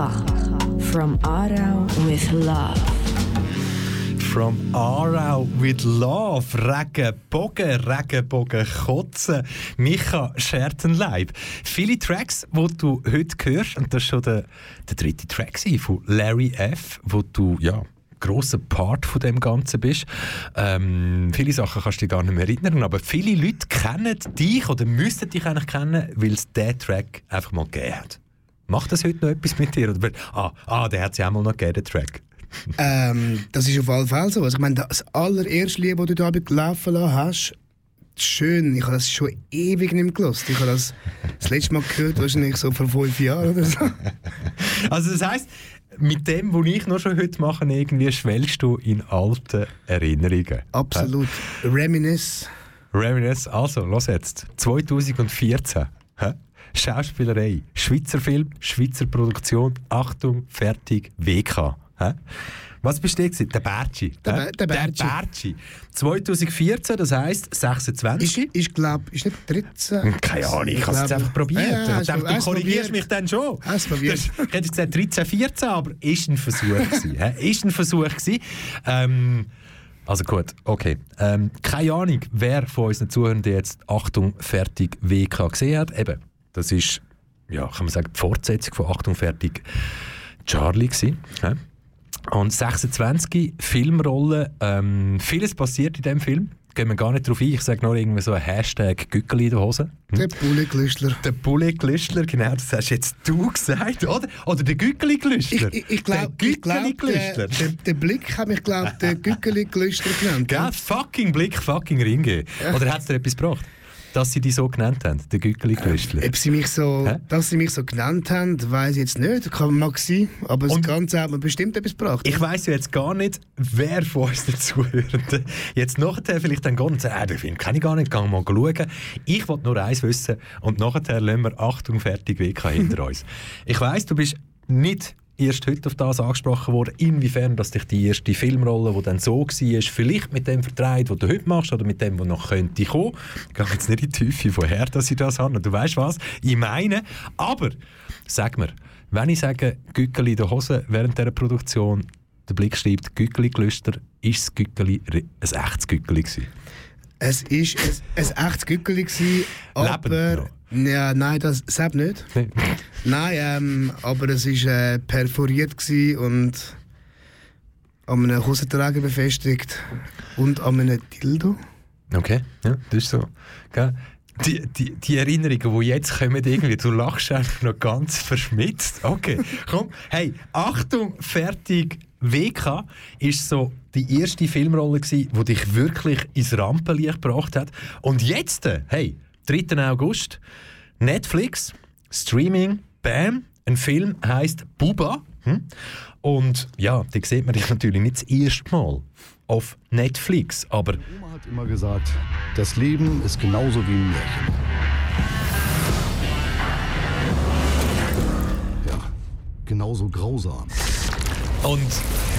Kanal K. From Aarau with Love. from Aarau with Love. Regenbogen, Regenbogen, Kotzen. Micha Schertenleib. Viele Tracks, die du heute hörst, und das war schon der, der dritte Track von Larry F., wo du, ja, grosser Part von dem Ganzen bist. Ähm, viele Sachen kannst du dich gar nicht mehr erinnern, aber viele Leute kennen dich oder müssten dich eigentlich kennen, weil es diesen Track einfach mal gegeben hat. Macht das heute noch etwas mit dir? Oder, ah, ah, der hat es ja auch mal noch gegeben, den Track. ähm, das ist auf jeden Fall so. Also, ich meine, das allererste Lied, das du da laufen lassen hast, schön. Ich habe das schon ewig nicht mehr gehört. Ich habe das das letzte Mal gehört, wahrscheinlich so vor fünf Jahren oder so. Also das heisst, mit dem, was ich noch schon heute mache, irgendwie schwellst du in alte Erinnerungen. Absolut. Äh? Reminisce. Reminisce. Also, los jetzt. 2014. Hä? Schauspielerei, Schweizer Film, Schweizer Produktion, Achtung, fertig, WK. Hä? Was bist du gewesen? Der Bertschi. Der, der Bertschi. Der Bertschi. 2014, das heisst 26. Ich, ich glaube, ist nicht 13. Keine Ahnung, ich habe es jetzt einfach probiert. Ja, ja, dachte, du korrigierst mich dann schon. Hast probiert. Ich hätte gesagt 13, 14, aber ist ein Versuch gewesen. ist ein Versuch gewesen. Ähm, also gut, okay. Ähm, keine Ahnung, wer von unseren Zuhörern jetzt Achtung, fertig WK gesehen hat. Eben, das ist, ja, kann man sagen, die Fortsetzung von Achtung, fertig Charlie gewesen. Ja? Und 26 Filmrollen, ähm, vieles passiert in diesem Film. Gehen wir gar nicht drauf ein. Ich sage nur irgendwie so ein Hashtag Gückeli in der Hose. Hm? Der Bulli-Glüschler. Der Bulli-Glüschler, genau, das hast jetzt du gesagt, oder? Oder der Gückeli-Glüschler. Ich, ich, ich glaube, glaub, der, der, der, Blick hat mich, glaube der Gückeli-Glüschler genannt. Gell, fucking Blick, fucking Ringe. Oder hat es dir etwas gebracht? Dass sie die so genannt haben, der Güggeli-Klöstler? Äh, ob sie mich so, dass sie mich so genannt haben, weiß ich jetzt nicht. Kann mag sein, aber das Ganze hat mir bestimmt etwas gebracht. Ich weiß ja jetzt gar nicht, wer von uns Zuhörenden jetzt nachher vielleicht dann geht und sagt, äh, den Film kenne ich gar nicht, gehen mal schauen. Ich wollte nur eins wissen und nachher lassen wir Achtung, fertig, WK hinter uns. Ich weiß, du bist nicht erst heute auf das angesprochen worden, inwiefern dass dich die erste Filmrolle, die dann so war, vielleicht mit dem vertreibt, was du heute machst, oder mit dem, was noch könnte kommen. Ich gehe jetzt nicht in die Tiefe, woher dass ich das habe. Du weißt was? Ich meine, aber sag mir, wenn ich sage Gückeli in der Hose während dieser Produktion, der Blick schreibt Gückeli gelüster, ist das Gückeli ein echtes Gückeli gewesen? Es war ein, ein echtes Gückeli, aber... Ja, nein, das selbst nicht. nein, ähm, aber es war äh, perforiert und an einem Hosenträger befestigt und an einem Dildo. Okay, ja, das ist so. Gell? Die, die, die Erinnerungen, die jetzt kommen, irgendwie, du lachst einfach noch ganz verschmitzt. Okay, komm, hey, Achtung, fertig, WK ist so die erste Filmrolle gewesen, die dich wirklich ins Rampenlicht gebracht hat. Und jetzt, hey, 3. August. Netflix, Streaming, Bam. Ein Film heißt Buba. Hm? Und ja, da sieht man dich natürlich nicht das erste Mal auf Netflix, aber... Oma hat immer gesagt, das Leben ist genauso wie ein Märchen. Ja, genauso grausam. Und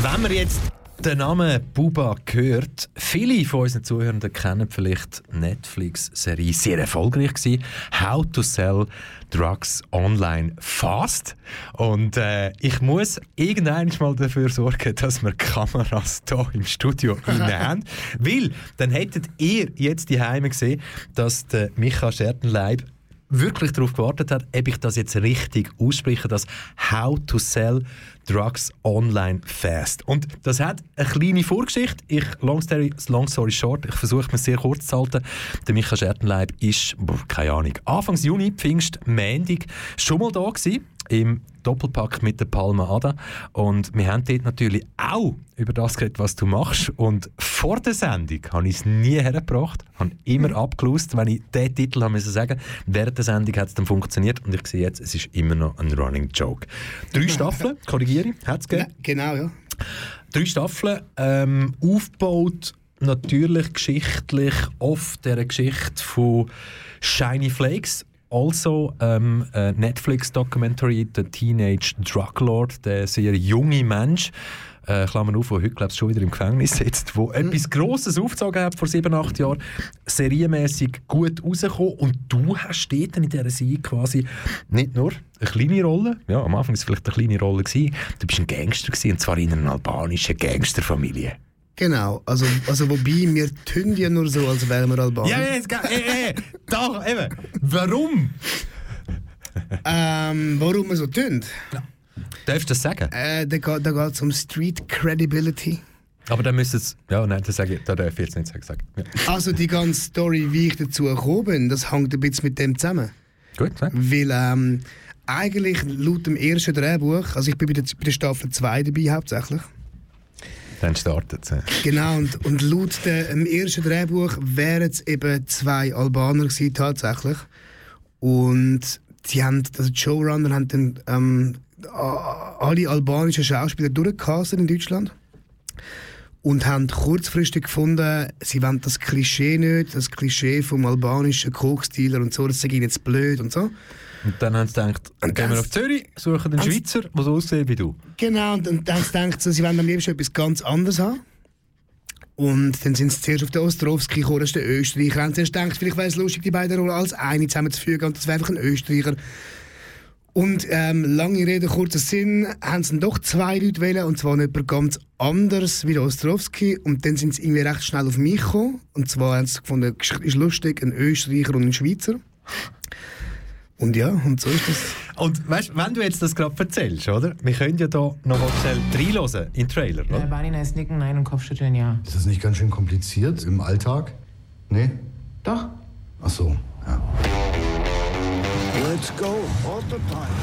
wenn wir jetzt der Name Buba gehört. Viele von unseren Zuhörenden kennen vielleicht Netflix-Serie, sehr erfolgreich gewesen, How to Sell Drugs Online Fast. Und äh, ich muss irgendwann mal dafür sorgen, dass wir Kameras hier im Studio haben. Weil dann hättet ihr jetzt die Heime gesehen, dass der Micha Schertenleib wirklich darauf gewartet hat, ob ich das jetzt richtig ausspreche, das How to Sell Drugs Online Fast. Und das hat eine kleine Vorgeschichte. Ich, long story, long story short, ich versuche mir sehr kurz zu halten. Der Michael Schertenleib ist, keine Ahnung, Anfang Juni, Pfingst, Mendig, schon mal da gewesen im Doppelpack mit der Palma Ada. Und wir haben dort natürlich auch über das geredet, was du machst. Und vor der Sendung habe ich es nie hergebracht, habe immer mhm. abgelöst, wenn ich diesen Titel haben müssen sagen Während der Sendung hat es dann funktioniert und ich sehe jetzt, es ist immer noch ein Running Joke. Drei Staffeln, korrigiere ich, hat es gegeben? Genau, ja. Drei Staffeln, ähm, aufgebaut natürlich geschichtlich auf der Geschichte von Shiny Flakes also ähm, a Netflix Documentary The Teenage Drug Lord, der sehr junge Mensch, äh, Klammer auf, der heute glaube ich, schon wieder im Gefängnis sitzt, wo mhm. etwas Grosses aufgezogen hat vor sieben, acht Jahren, serienmäßig gut rausgekommen und du hast dort in dieser Serie quasi nicht nur eine kleine Rolle, ja, am Anfang war es vielleicht eine kleine Rolle, gewesen, du bist ein Gangster gewesen, und zwar in einer albanischen Gangsterfamilie. Genau, also, also wobei, wir tun ja nur so, als wären wir Albaner. Ja, ja, jetzt, ge- äh, äh, doch, eben. Warum? Ähm, warum wir so tun? Darfst du das sagen? Äh, da geht da geht's um Street Credibility. Aber dann müsste es. Ja, nein, das, sage ich, das darf ich jetzt nicht sagen. Ja. Also die ganze Story, wie ich dazu gekommen bin, das hängt ein bisschen mit dem zusammen. Gut, sag. Weil ähm, eigentlich laut dem ersten Drehbuch, also ich bin bei der, bei der Staffel 2 dabei hauptsächlich, Dann startet es. Genau, und, und laut dem ersten Drehbuch wären es eben zwei Albaner gewesen, tatsächlich. Und die, haben, also die Showrunner haben dann ähm, alle albanischen Schauspieler durchgecastet in Deutschland. Und haben kurzfristig gefunden, sie wollen das Klischee nicht, das Klischee vom albanischen Koksdealer und so, das sei ihnen jetzt blöd und so. Und dann haben sie gedacht, Und gehen wir auf Zürich, suchen einen Schweizer, der so aussieht wie du. Genau, und dann haben sie gedacht, so, sie wollen am liebsten etwas ganz anderes haben. Und dann sind sie zuerst auf den Ostrowski gekommen, das ist der Österreicher. Haben sie erst gedacht, vielleicht wäre es lustig, die beiden Rollen als eine zusammenzufügen und das wäre einfach ein Österreicher. Und ähm, lange Rede, kurzer Sinn, haben sie dann doch zwei Leute wählen und zwar jemand ganz anders wie der Ostrowski. Und dann sind sie irgendwie recht schnell auf mich gekommen. Und zwar haben sie gefunden, ist lustig, ein Österreicher und ein Schweizer. Und ja, und so ist das. Und weißt, wenn du jetzt das gerade erzählst, oder? Wir können ja da noch schnell reinhören in den Trailer, oder? Barney heißt nicken, nein und Kopfschütteln, ja. Ist das nicht ganz schön kompliziert im Alltag? Nee? Doch. Ach so, ja.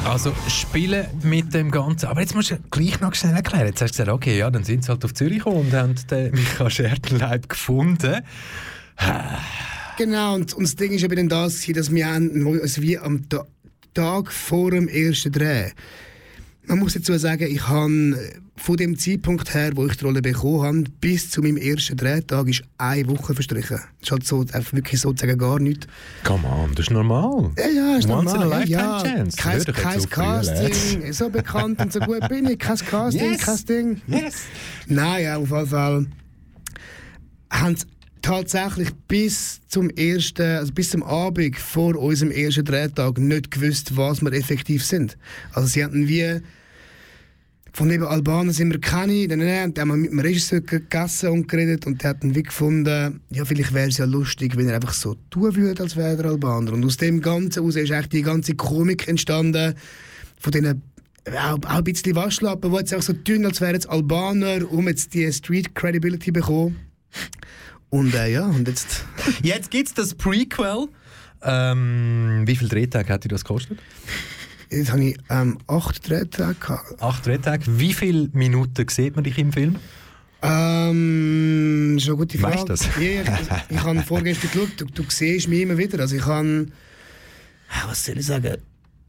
Also spielen mit dem Ganzen. Aber jetzt musst du gleich noch schnell erklären. Jetzt hast du gesagt, okay, ja, dann sind sie halt auf Zürich gekommen und haben den Michael Schertenleib gefunden. Genau, und, und das Ding ist eben das, dass wir haben, also wie am Ta Tag vor dem ersten Dreh, man muss dazu sagen, ich habe von dem Zeitpunkt her, wo ich die Rolle bekommen habe, bis zu meinem ersten Drehtag ist eine Woche verstrichen. Das ist halt so, einfach wirklich sozusagen gar nichts. Come on, das ist normal. Ja, ja, ist Once in a normal. lifetime ja, chance. Kein, kein auf, Casting, so bekannt und so gut bin ich. Kein Casting, Yes. kein Ding. Yes. Nein, ja, auf jeden Fall haben sie tatsächlich bis zum ersten, also bis zum Abend vor unserem ersten Drehtag nicht gewusst, was wir effektiv sind. Also sie hatten wie von eben Albanern sind wir keine, dann dann haben wir mit dem Regisseur gegessen und geredet und der hat dann wie gefunden, ja vielleicht wäre es ja lustig, wenn er einfach so tun würde, als wäre er Albaner. Und aus dem Ganzen heraus ist eigentlich die ganze Komik entstanden, von diesen auch, auch ein bisschen Waschlappen, die jetzt auch so tun, als wären es Albaner, um jetzt die Street Credibility zu bekommen. Und äh, ja, und jetzt... Jetzt gibt es das Prequel. Ähm, wie viele Drehtage hat dir das gekostet? Jetzt habe ich ähm, acht Drehtage gehabt. Acht Drehtage. Wie viele Minuten sieht man dich im Film? Ähm, das ist eine gute Frage. Weißt du das? Ja, ich, ich habe vorgestern geschaut, du, du siehst mich immer wieder. Also ich habe, was soll ich sagen,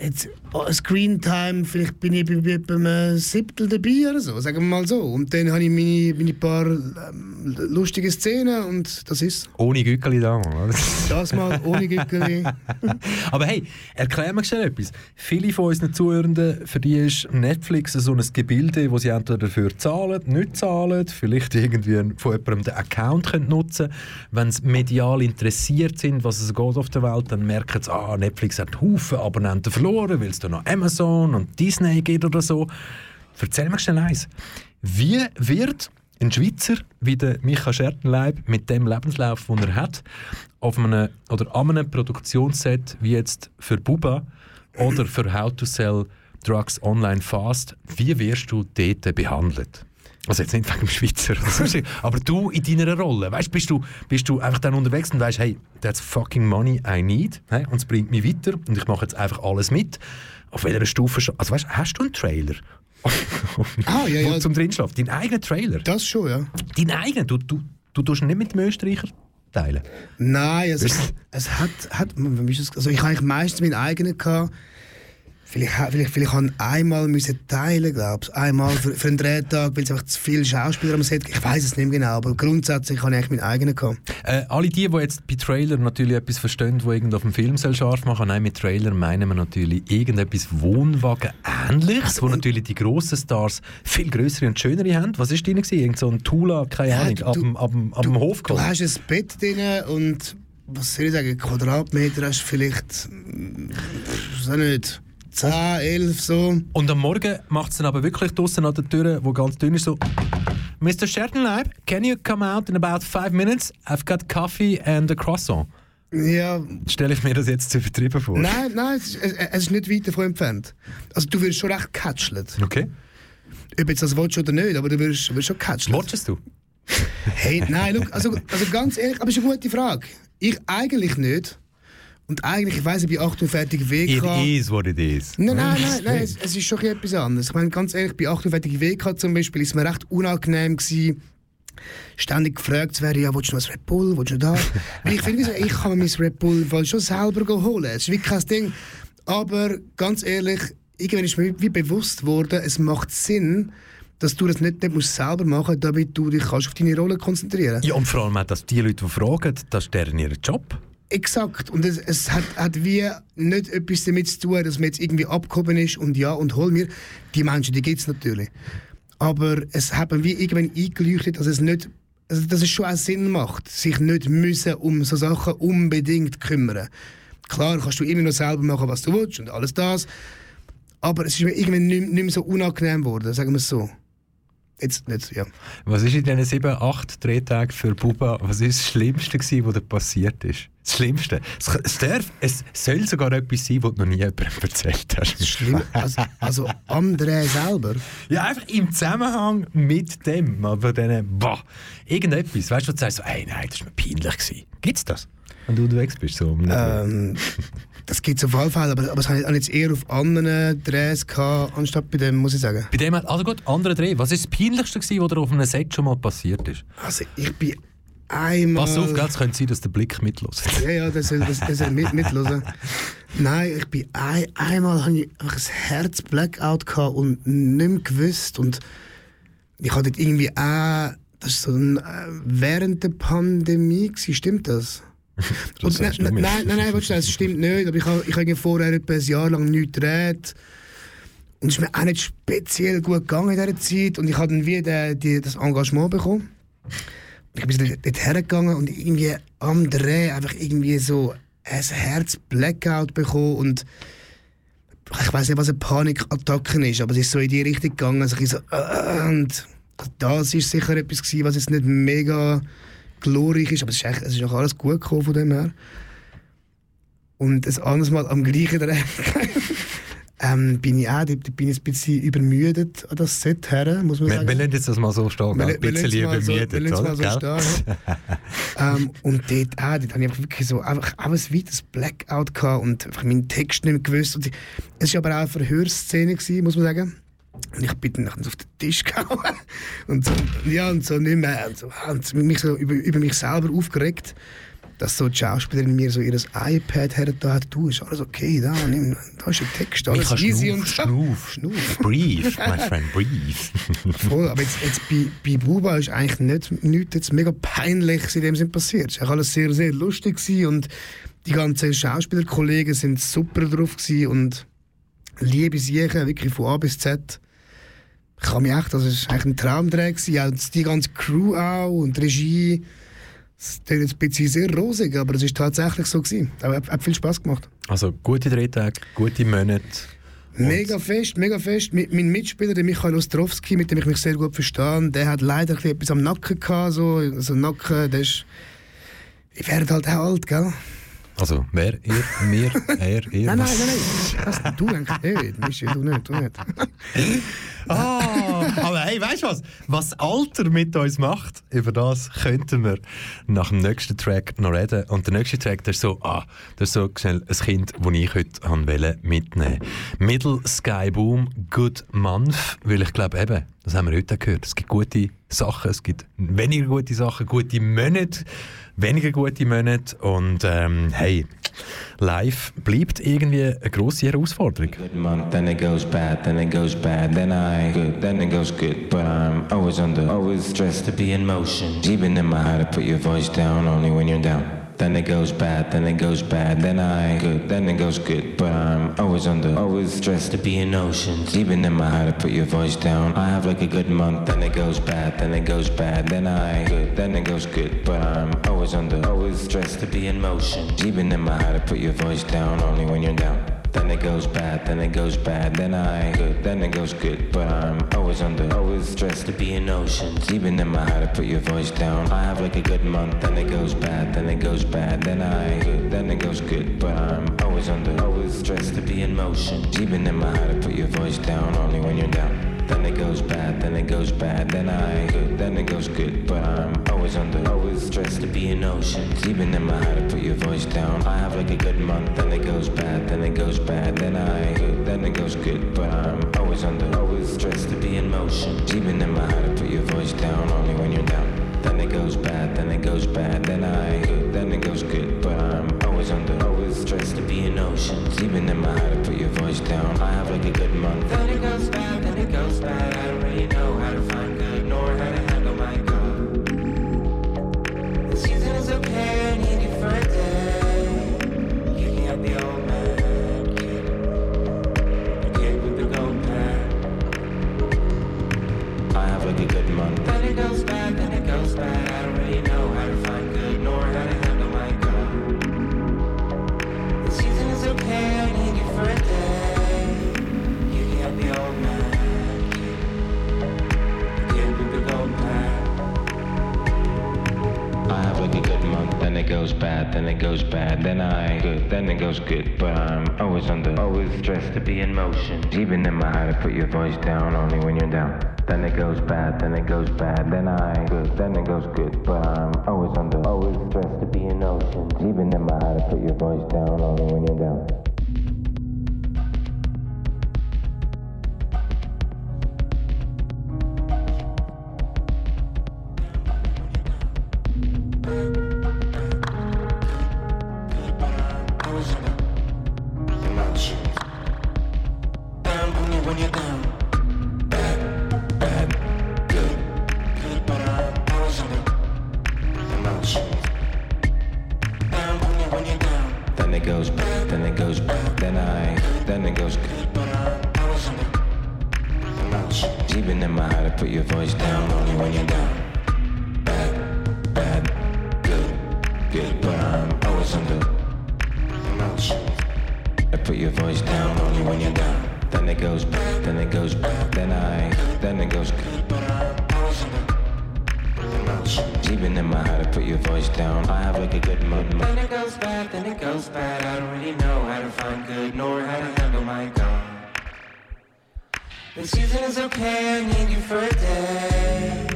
jetzt oh, Screen Time, vielleicht bin ich bei, bei, einem Siebtel dabei oder so, sagen wir mal so. Und dann habe ich meine, meine paar ähm, lustige Szenen und das ist Ohne Gückeli da, oder? das mal ohne Gückeli. Aber hey, erklär mir schnell etwas. Viele von unseren Zuhörenden, für die ist Netflix so ein Gebilde, wo sie entweder dafür zahlen, nicht zahlen, vielleicht irgendwie von jemandem den Account können nutzen Wenn sie medial interessiert sind, was es geht auf der Welt, dann merken sie, ah, Netflix hat Haufen Abonnenten verloren, weil es da noch Amazon und Disney gibt oder so. Erzähl mir schnell eins. Wie wird ein Schweizer wie der Micha Schertenleib mit dem Lebenslauf, den er hat, auf einem, oder an einem Produktionsset wie jetzt für Buba oder für How to Sell Drugs Online Fast, wie wirst du dort behandelt? Also jetzt nicht wegen dem Schweizer, aber du in deiner Rolle, weißt, bist du, bist du einfach dann unterwegs und weißt, hey, that's fucking money I need, hey, und es bringt mich weiter und ich mache jetzt einfach alles mit. Auf welcher Stufe schon? Also weißt, hast du einen Trailer? Ah, ja, ja. zum drinschlafen? Deinen eigenen Trailer? Das schon, ja. Deinen eigenen? Du, du, du tust nicht mit dem Österreicher teilen? Nein, also, Ist- es hat, hat also ich habe eigentlich meistens meinen eigenen gehabt. Vielleicht, vielleicht, vielleicht ich einmal müssen teilen, glaube ich. Einmal für, für einen Drehtag, weil es einfach zu viele Schauspieler am Set Ich weiß es nicht mehr genau, aber grundsätzlich habe ich eigentlich meinen eigenen gehabt. Äh, alle die, die jetzt bei Trailer natürlich etwas verstehen, die irgend auf dem Film soll scharf machen nein, mit Trailer meinen wir natürlich irgendetwas Wohnwagen-ähnliches, wo natürlich die grossen Stars viel größere und schönere haben. Was ist gewesen? Irgend so ein Tula, keine Ja, Ahnung, du- ab, dem- ab, dem- Hof Du geholt? hast ein Bett drin und was soll ich sagen, Quadratmeter hast du vielleicht, mm, so nicht, 10, 11 so. Und am Morgen macht es dann aber wirklich draußen an der Tür, wo ganz dünn ist, so Mr. Schertenleib, can you come out in about five minutes? I've got coffee and a croissant. Ja. Stelle ich mir das jetzt zu übertrieben vor? Nein, nein, es, ist- es, es ist nicht weit davon entfernt. Also du wirst schon recht catchelt. Okay. Ob jetzt das willst oder nicht, aber du wirst, wirst schon catchelt. Watchest du? Hey, nein, look, also, also ganz ehrlich, aber es ist eine gute Frage. Ich eigentlich nicht. Und eigentlich, ich weiss, ich bin 8 Uhr fertig It WK. is what it is. Nein, nein, nein, nein es, es ist schon etwas anderes. Ich meine, ganz ehrlich, bei 8 Uhr fertig WK zum Beispiel ist es mir recht unangenehm gewesen, ständig gefragt zu werden, ja, willst du noch ein Red Bull, willst du noch das? Weil ich finde, ich kann mir mein Red Bull schon selber holen. Es ist wirklich kein Ding. Aber ganz ehrlich, irgendwann ist mir wie bewusst worden, es macht Sinn, dass du das nicht, nicht musst selber machen musst, damit du dich kannst auf deine Rolle konzentrieren Ja, und vor allem auch, dass die Leute, die fragen, das ist deren ihr Job. Exakt. Und es, es hat, hat wie nicht etwas damit zu tun, dass man jetzt irgendwie abgehoben ist und ja, und hol mir. Die Menschen, die gibt es natürlich. Aber es hat mir wie irgendwann eingeleuchtet, dass es nicht also dass es schon auch Sinn macht, sich nicht müssen um so Sachen unbedingt kümmern. Klar kannst du immer noch selber machen, was du willst und alles das. Aber es ist mir irgendwann nicht mehr so unangenehm geworden, sagen wir es so. Jetzt nicht, ja. Was ist in diesen sieben, acht Drehtagen für Buba, was ist das Schlimmste gewesen, was dir passiert ist? Das Schlimmste. Es, es, darf, es soll sogar etwas sein, was du noch nie jemandem erzählt hast. Schlimm, also, also am Dreh selber. Ja, einfach im Zusammenhang mit dem, aber dann, boah, irgendetwas, weißt du, wo du sagst, so, ey, nein, das war mir peinlich. Gewesen. Gibt's das? Wenn du unterwegs bist, so Ähm, das gibt es auf alle Fälle, aber, aber das habe jetzt eher auf anderen Drehs gehabt, anstatt bei dem, muss ich sagen. Bei dem, also gut, andere Dreh. Was ist das Peinlichste gewesen, was dir auf einem Set schon mal passiert ist? Also ich bin einmal... Pass auf, es könnte sein, dass der Blick mitlässt. Ja, ja, das soll, das, das mit, mithören. Nein, ich bin ein, einmal hatte ich einfach ein Herz-Blackout und nicht mehr gewusst. Und ich hatte irgendwie auch, das ist so ein, äh, während der Pandemie, gewesen, stimmt das? Und, nein, nein, nein, nein, warte, das stimmt nicht. Aber ich habe ich habe vorher etwa ein Jahr lang nichts gedreht. Und es ist mir auch nicht speziell gut gegangen in dieser Zeit. Und ich habe dann wieder das Engagement bekommen. Ich bin dort hergegangen und irgendwie am Dreh einfach irgendwie so ein Herz-Blackout bekommen und ich weiß nicht, was eine Panikattacke ist, aber es ist so in die Richtung gegangen, also ich so, äh, und das ist sicher etwas gewesen, was jetzt nicht mega glorreich ist, aber es ist, echt, es ist auch alles gut gekommen von dem her. Und ein anderes Mal am gleichen Dreh ähm, bin ich auch, da bin ich ein bisschen übermüdet an das Set her, muss man Wir, sagen. wir lassen jetzt das mal so stehen, Wir- ein wir bisschen lassen so- übermüdet, wir lassen es mal so stehen, ähm, und dort auch, dort habe ich einfach wirklich so einfach, auch ein weites Blackout gehabt und einfach meinen Text nicht mehr gewusst. Und es war aber auch eine Verhörszene, gewesen, muss man sagen. Und ich bin dann auf den Tisch gehauen und so, ja, und so nicht mehr. Und, so, und mich so über, über mich selber aufgeregt, dass so die Schauspielerin mir so ihr iPad hergetan hat. Du, ist alles okay, da, nimm, da ist ein Text, alles Micha, easy. schnuff, und schnuff. schnuff. Breathe, my friend, breathe. Voll, aber jetzt, jetzt bei, bei Buba ist eigentlich nicht, nichts jetzt mega peinlich in dem Sinn passiert. Es war alles sehr, sehr lustig und die ganzen Schauspielerkollegen sind super drauf und liebe Siechen, wirklich von A bis Z. Ich kann mich echt, das war eigentlich ein Traumdreh auch die ganze Crew auch und Regie. Es ist jetzt ein bisschen sehr rosig, aber es war tatsächlich so gewesen. Aber hat, hat viel Spaß gemacht. Also gute Drehtage, gute Monate. Mega fest, mega fest. Mein Mitspieler, der Michael Ostrowski, mit dem ich mich sehr gut verstehe, der hat leider etwas am Nacken gehabt. So, also Nacken, der ist... Ich werde halt auch alt, gell? Also wer, ihr, mir, er, ihr? Nein, nein, nein, nein. Das, du eigentlich nicht. Du nicht, du nicht. Ah, aber hey, weißt du was? Was Alter mit uns macht, über das könnten wir nach dem nächsten Track noch reden. Und der nächste Track, der ist so, ah, das ist so schnell ein Kind, das ich heute wollte mitnehmen. Middle Sky Boom, Good Month, weil ich glaube eben, das haben wir heute gehört, es gibt gute Sachen, es gibt weniger gute Sachen, gute Monate, weniger gute Monate und ähm, hey, live bleibt irgendwie eine grosse Herausforderung. Good month, then it goes bad, then it goes bad, then I good, then it goes good. But I'm always under, always stressed to be in motion. Even in my head, to put your voice down only when you're down. Then it goes bad, then it goes bad, then I good, then it goes good. But I'm always under, always stressed to be in oceans. Even in my head, to put your voice down. I have like a good month, then it goes bad, then it goes bad, then I good, then it goes good. But I'm always under, always stressed to be in motion. Even in my head, to put your voice down only when you're down. Then it goes bad, then it goes bad, then I good, then it goes good. But I'm always under, always stressed to be in oceans. Even in my heart, to put your voice down. I have like a good month, then it goes bad, then it goes bad, then I good, then it goes good. But I'm always under, always stressed to be in motion. Even in my heart, to put your voice down, only when you're down. Then it goes bad, then it goes bad, then I good, then it goes good. But I'm always under, always stressed to be in oceans. Even in my how to put your voice down. I have like a good month, goes bad, then it goes bad, then I then it goes good. But I'm always under, always stressed to be in motion. Even in my how to put your voice down, only when you're down. Then it goes bad, then it goes bad, then I then it goes good. But I'm always under, always stressed to be in oceans. Even in my how to put your voice down. I have like a good month. Then it goes bad, then it goes bad, then I good, then it goes good. But I'm always under, always stressed to be in motion. Even in my heart, I put your voice down, only when you're down. Then it goes bad, then it goes bad, then I good, then it goes good. But I'm always under, always stressed to be in motion. Even in my heart, I put your voice down, only when you're down. Down goes good. Under emotions. Even in my heart, to put your voice down, only when you're down. Bad, bad, good, good, but I'm always under. I put your voice down only when you're down. Then it goes then it goes then I, then it goes good. Even in my how to put your voice down, I have like a good month. Then it goes bad, then it goes bad. I don't really know how to find good nor how to handle my God. The season is okay, I need you for a day.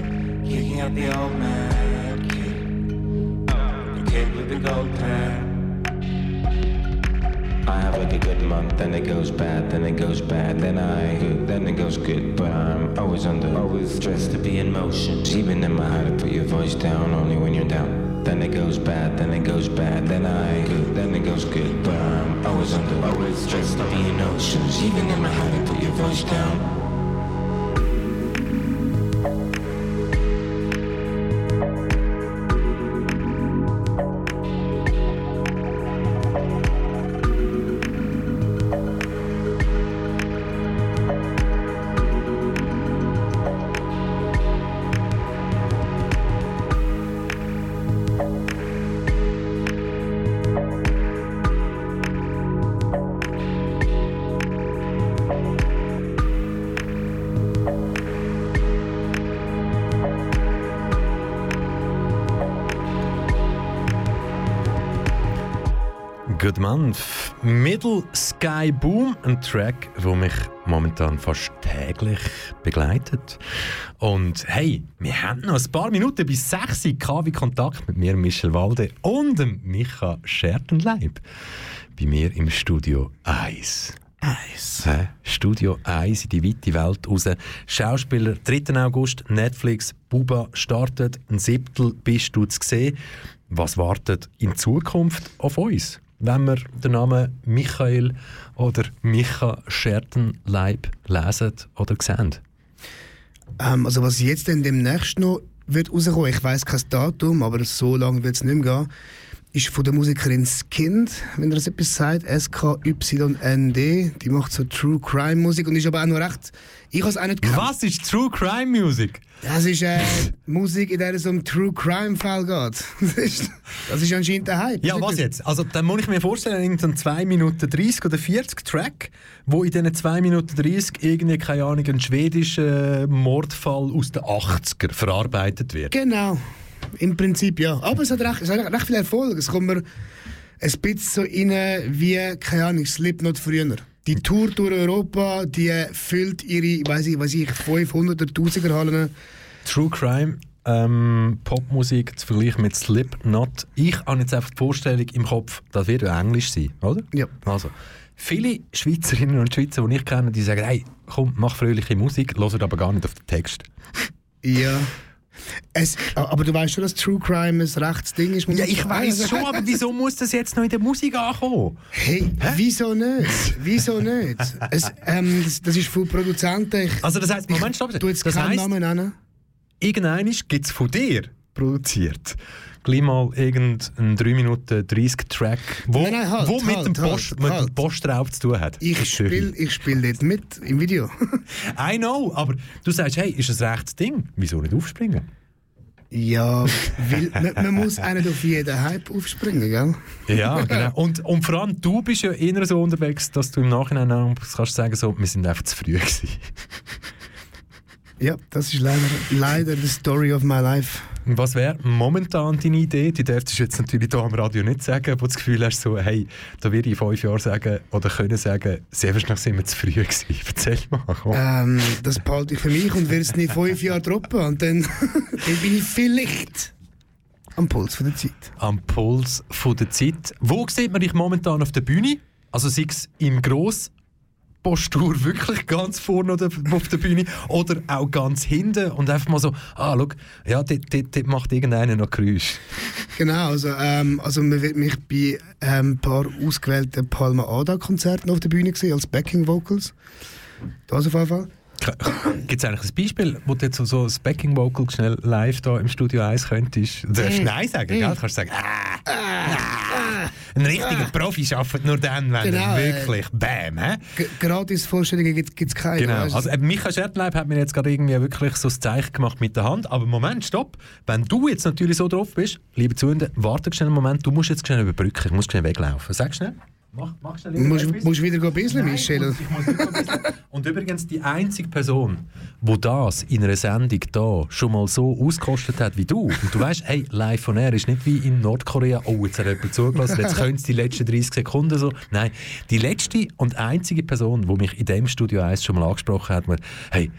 Kicking out the old man kid. The kid with the gold pad. I have like a good month, then it goes bad, then it goes bad, then I good, then it goes good. But I'm always under, always stressed to be in motion. Even in my how to put your voice down, only when you're down. Then it goes bad, then it goes bad, then I good, then it goes good. But I'm always under, always stressed to be in oceans. Even in my how to put your voice down. Month. Middle Sky Boom, ein Track, der mich momentan fast täglich begleitet. Und hey, wir haben noch ein paar Minuten bis 6 Uhr KW Kontakt mit mir, Michel Walde und dem Micha Schertenleib. Bei mir im Studio 1. Eis. Hä? Studio 1 in die weite Welt raus. Schauspieler, 3. August, Netflix, Buba startet, ein Siebtel bist du zu sehen. Was wartet in Zukunft auf uns? Wenn wir den Namen Michael oder Micha Schertenleib lesen oder sehen? Ähm, also was jetzt denn demnächst noch wird rauskommen, ich weiß kein Datum, aber so lange wird es nicht mehr gehen, ist von der Musikerin Skind, wenn ihr das etwas sagt, S-K-Y-N-D. Die macht so True Crime Musik und ist aber auch noch recht. Ich habe es auch nicht gekannt. Was ist True Crime Music? Das ist äh, Musik, in der es um True Crime Fall geht. Das ist, das ist anscheinend der Hype. Ja, was jetzt? Also, dann muss ich mir vorstellen, irgendein 2 Minuten 30 oder 40 Track, wo in diesen 2 Minuten 30 irgendwie, keine Ahnung, ein schwedischer Mordfall aus den 80er verarbeitet wird. Genau. Im Prinzip ja. Aber es hat recht, es hat recht viel Erfolg. Es kommt mir ein bisschen so rein wie, keine Ahnung, Slipknot früher. Die Tour durch Europa, die füllt ihre, weiß ich, weiß ich, 500er, 1000er Hallen. True Crime, ähm, Popmusik zu vergleichen mit Slipknot. Ich habe jetzt einfach die Vorstellung im Kopf, das wird ja Englisch sein, oder? Ja. Also, viele Schweizerinnen und Schweizer, die ich kenne, die sagen, hey, komm, mach fröhliche Musik, hören aber gar nicht auf den Text. Ja. Es, aber du weißt schon, dass True Crime ein Rechtsding ist. Ja, ich weiß schon, aber wieso muss das jetzt noch in der Musik ankommen? Hey, Hä? wieso nicht? Wieso nicht? Es, ähm, das, das, ist von Produzenten. Ich, also das heißt, Moment, stopp. Du jetzt das keinen heisst, Namen nennen. Irgendein gibt es von dir produziert. Gleich mal irgendein 3 Minuten 30 Track, wo, nein, nein, halt, wo mit, halt, dem Post, halt, mit halt. dem Postraub zu tun hat. Ich spiele ich spiel dort mit im Video. I know, aber du sagst, hey, ist ein rechtes Ding, wieso nicht aufspringen? Ja, weil man, man, muss auch nicht auf jeden Hype aufspringen, gell? Ja, genau. Und, und vor allem, du bist ja eher so unterwegs, dass du im Nachhinein auch kannst sagen, so, wir sind einfach zu früh gewesen. Ja, das ist leider, leider die Story of my life. Was wäre momentan deine Idee? Du jetzt natürlich hier am Radio nicht sagen, wo du das Gefühl hast, so, hey, da würde ich in fünf Jahren sagen oder können sagen, sehr wahrscheinlich sind wir zu früh gewesen. Erzähl mal. Ähm, das behalte ich für mich und werde es nicht fünf Jahre droppen. Und dann, dann bin ich vielleicht am Puls von der Zeit. Am Puls von der Zeit. Wo sieht man dich momentan auf der Bühne? Also sei es im Gross Postur wirklich ganz vorne auf der Bühne oder auch ganz hinten und einfach mal so, ah, schau, ja, dort, macht irgendeiner noch Geräusch. Genau, also, ähm, also man wird mich bei ähm, ein paar ausgewählten Palma Ada Konzerten auf der Bühne gesehen als Backing Vocals. Das auf jeden Fall. Gibt es eigentlich ein Beispiel, wo du jetzt so, so das Backing Vocal schnell live da im Studio 1 könntest? Du darfst Mm. Nein sagen, gell? Du kannst sagen, ah, ah. Ein richtiger Profi arbeitet nur dann, wenn Genau, er äh, wirklich bam, hä? G Gratis-Vorstellungen gibt es keine. Genau. Also, äh, Michael Schertleib hat mir jetzt gerade irgendwie wirklich so das Zeichen gemacht mit der Hand. Aber Moment, stopp. Wenn du jetzt natürlich so drauf bist, liebe Zuhörer, warte schnell einen Moment. Du musst jetzt schnell überbrücken. Ich muss schnell weglaufen. Sag schnell. Mach, mach schnell Du musst, musst wieder ein bisschen, Nein, muss nicht ein bisschen. Und übrigens, die einzige Person, die das in einer Sendung da schon mal so ausgekostet hat wie du, und du weißt, hey, live von air ist nicht wie in Nordkorea, oh, jetzt hat jemand zugelassen, jetzt können es die letzten 30 Sekunden so. Nein, die letzte und einzige Person, die mich in dem Studio 1 schon mal angesprochen hat, mir, hey,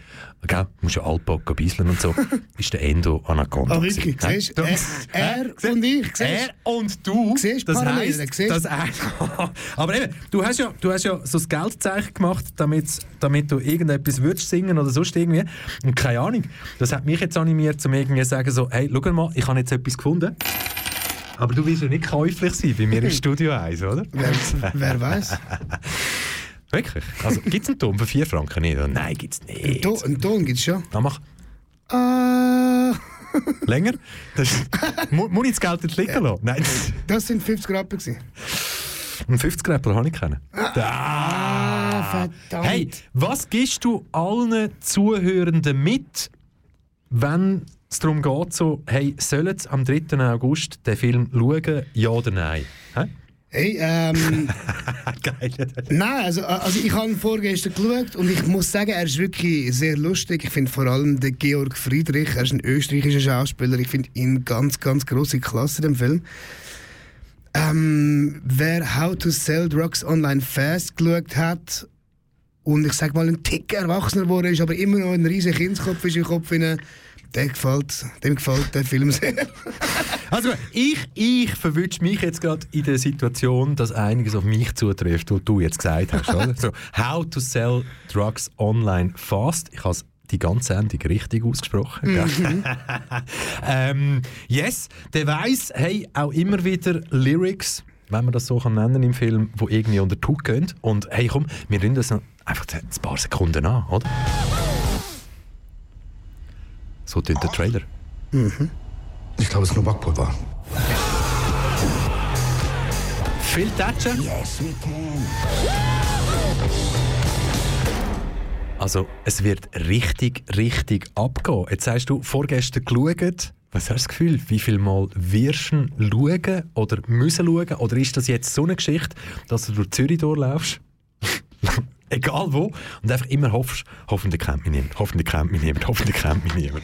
gell, du musst ja Altbock beiseln und so, ist der Endo Anaconda. Ah, wirklich? Siehst? Er, Hä? er und ich. Siehst Er und du. Siehst das heisst, siehst? das aber eben, du hast ja, du hast ja so das Geldzeichen gemacht, damit, damit du irgendetwas würdest singen oder sonst irgendwie. Und keine Ahnung, das hat mich jetzt animiert, um irgendwie zu sagen so, hey, schau mal, ich habe jetzt etwas gefunden. Aber du willst ja nicht käuflich sein bei mir im Studio 1, oder? Wer, wer weiß? Wirklich? Also, gibt es einen Ton für 4 Franken nicht? Nein, gibt es Einen nicht. Ton, einen Ton gibt es schon. Dann mach Ah, länger. Das ist, mu, muss ich das Geld jetzt liegen lassen? Nein. das sind 50 Rappen. gewesen. Einen 50-Rapper habe ich kennen. Ah, verdammt. Hey, was gibst du allen Zuhörenden mit, wenn es darum geht, so, hey, sollen sie am 3. August den Film schauen, ja oder nein? Hä? Hey, ähm, Geil. nein, also, also ich habe vorgestern geschaut und ich muss sagen, er ist wirklich sehr lustig. Ich finde vor allem den Georg Friedrich, er ist ein österreichischer Schauspieler, ich finde ihn ganz, ganz große Klasse in dem Film. Ähm, wer How to Sell Drugs Online Fast geschaut hat und ich sag mal ein Tick erwachsener geworden ist, aber immer noch ein riesiger Kindskopf ist im Kopf, hinein, der gefällt, dem gefällt der Film sehr. Also, ich, ich verwünsche mich jetzt gerade in der Situation, dass einiges auf mich zutrifft, was du jetzt gesagt hast. Oder? so, how to sell drugs online fast. Ich habe die ganze Sendung richtig ausgesprochen. gell? ähm, yes, der weiß, hey, auch immer wieder Lyrics, wenn man das so kann nennen im Film, wo irgendwie unter die Haut gehen. Und hey, komm, wir nehmen das noch einfach ein paar Sekunden an, oder? So tönt der Trailer. Ich glaube, es ist nur Backpulver. Viel Tätschen. Yes, we can. Also, es wird richtig, richtig abgehen. Jetzt hast du vorgestern geschaut. Was hast du das Gefühl? Wie viel Mal wirst du schauen oder müssen schauen? Oder ist das jetzt so eine Geschichte, dass du durch Zürich durchlaufst? Egal wo. Und einfach immer hoffst, hoffentlich kennt mich niemand, hoffentlich kennt mich niemand, hoffentlich kennt mich niemand.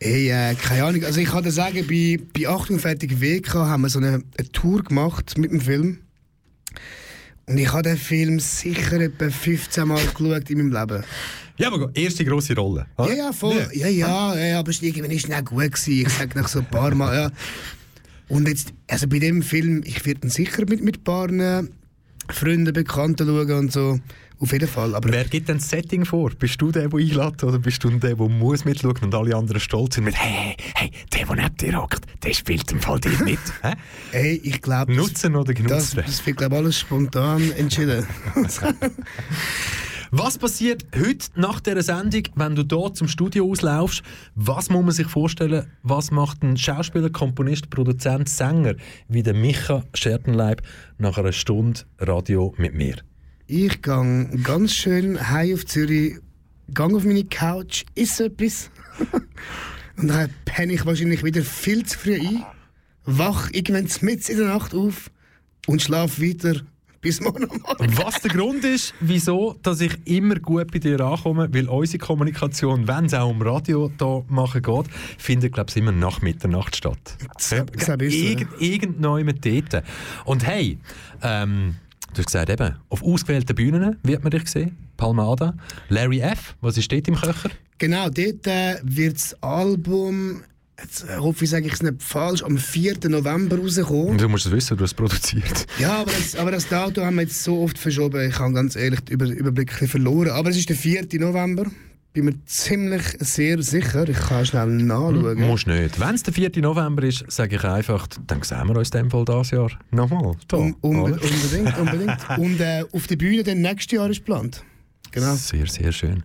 Hey, äh, keine Ahnung. Also ich kann dir sagen, bei, bei Achtung fertig WK haben wir so eine, eine Tour gemacht mit dem Film. Und ich habe den Film sicher etwa 15 Mal geschaut in meinem Leben. Ja, aber erste grosse Rolle. Ja, ja, voll. Ja, ja, ja, aber irgendwann ist es gut gewesen. Ich sage nach so ein paar Mal, ja. Und jetzt, also bei dem Film, ich werde ihn sicher mit, mit ein paar äh, Freunden, Bekannten schauen und so. Auf jeden Fall. Aber Wer gibt denn das Setting vor? Bist du der, der einlädt oder bist du der, der muss mitschauen und alle anderen stolz sind mit «Hey, hey, der, der neben dir hockt, der spielt im Fall dir mit». Hey, ich glaube... Nutzen oder genutzen? Das, das wird, glaube alles spontan entschieden. Was passiert heute nach dieser Sendung, wenn du hier zum Studio auslaufst? Was muss man sich vorstellen? Was macht ein Schauspieler, Komponist, Produzent, Sänger wie der Micha Schertenleib nach einer Stunde Radio mit mir? Ich gehe ganz schön heim auf Zürich, gehe auf meine Couch, esse etwas und dann penne ich wahrscheinlich wieder viel zu früh ein, wach irgendwann mitten in der Nacht auf und schlafe weiter bis morgen Morgen. Was der Grund ist, wieso dass ich immer gut bei dir ankomme, weil unsere Kommunikation, wenn es auch um Radio da machen geht, findet, glaube ich, immer nach Mitternacht statt. Das, das ist so, Irgend, dort. Und hey, ähm, du hast gesagt, eben, auf ausgewählten Bühnen wird man dich sehen. Palmada. Larry F., was ist dort im Köcher? Genau, dort äh, wird das Album Jetzt hoffe ich, sage ich es nicht falsch, am 4. November rauskommen. Du musst es wissen, du hast es produziert. Ja, aber das, aber das Datum haben wir jetzt so oft verschoben, ich habe ganz ehrlich den Überblick verloren. Aber es ist der 4. November. Bin mir ziemlich sehr sicher. Ich kann schnell nachschauen. Hm, musst nicht. Wenn es der 4. November ist, sage ich einfach, dann sehen wir uns in dem Fall dieses Jahr nochmal. Um, um, unbedingt, unbedingt. Und äh, auf der Bühne dann nächstes Jahr ist geplant. Genau. Sehr, sehr schön.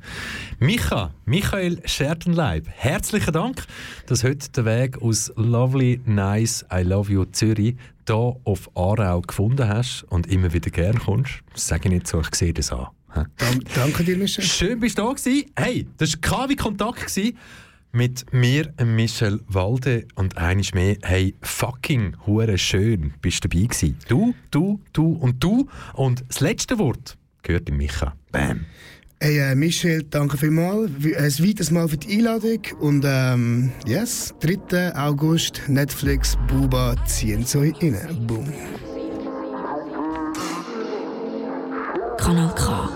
Micha, Michael Schertenleib, herzlichen Dank, dass du heute den Weg aus Lovely, Nice, I Love You Zürich hier auf Aarau gefunden hast und immer wieder gern kommst. Das sage ich nicht so, ich sehe das an. Dank, danke dir, Michel. Schön, bist du da gewesen. Hey, das war KW Kontakt mit mir, Michel Walde und eines mehr. Hey, fucking hure schön bist du dabei gewesen. Du, du, du und du. Und das letzte Wort gehört dem Micha. Bam. Hey, äh, Michel, danke vielmals. Ein weiteres Mal für die Einladung. Und ähm, yes, 3. August, Netflix, Buba ziehen so rein. Boom. Kanal K.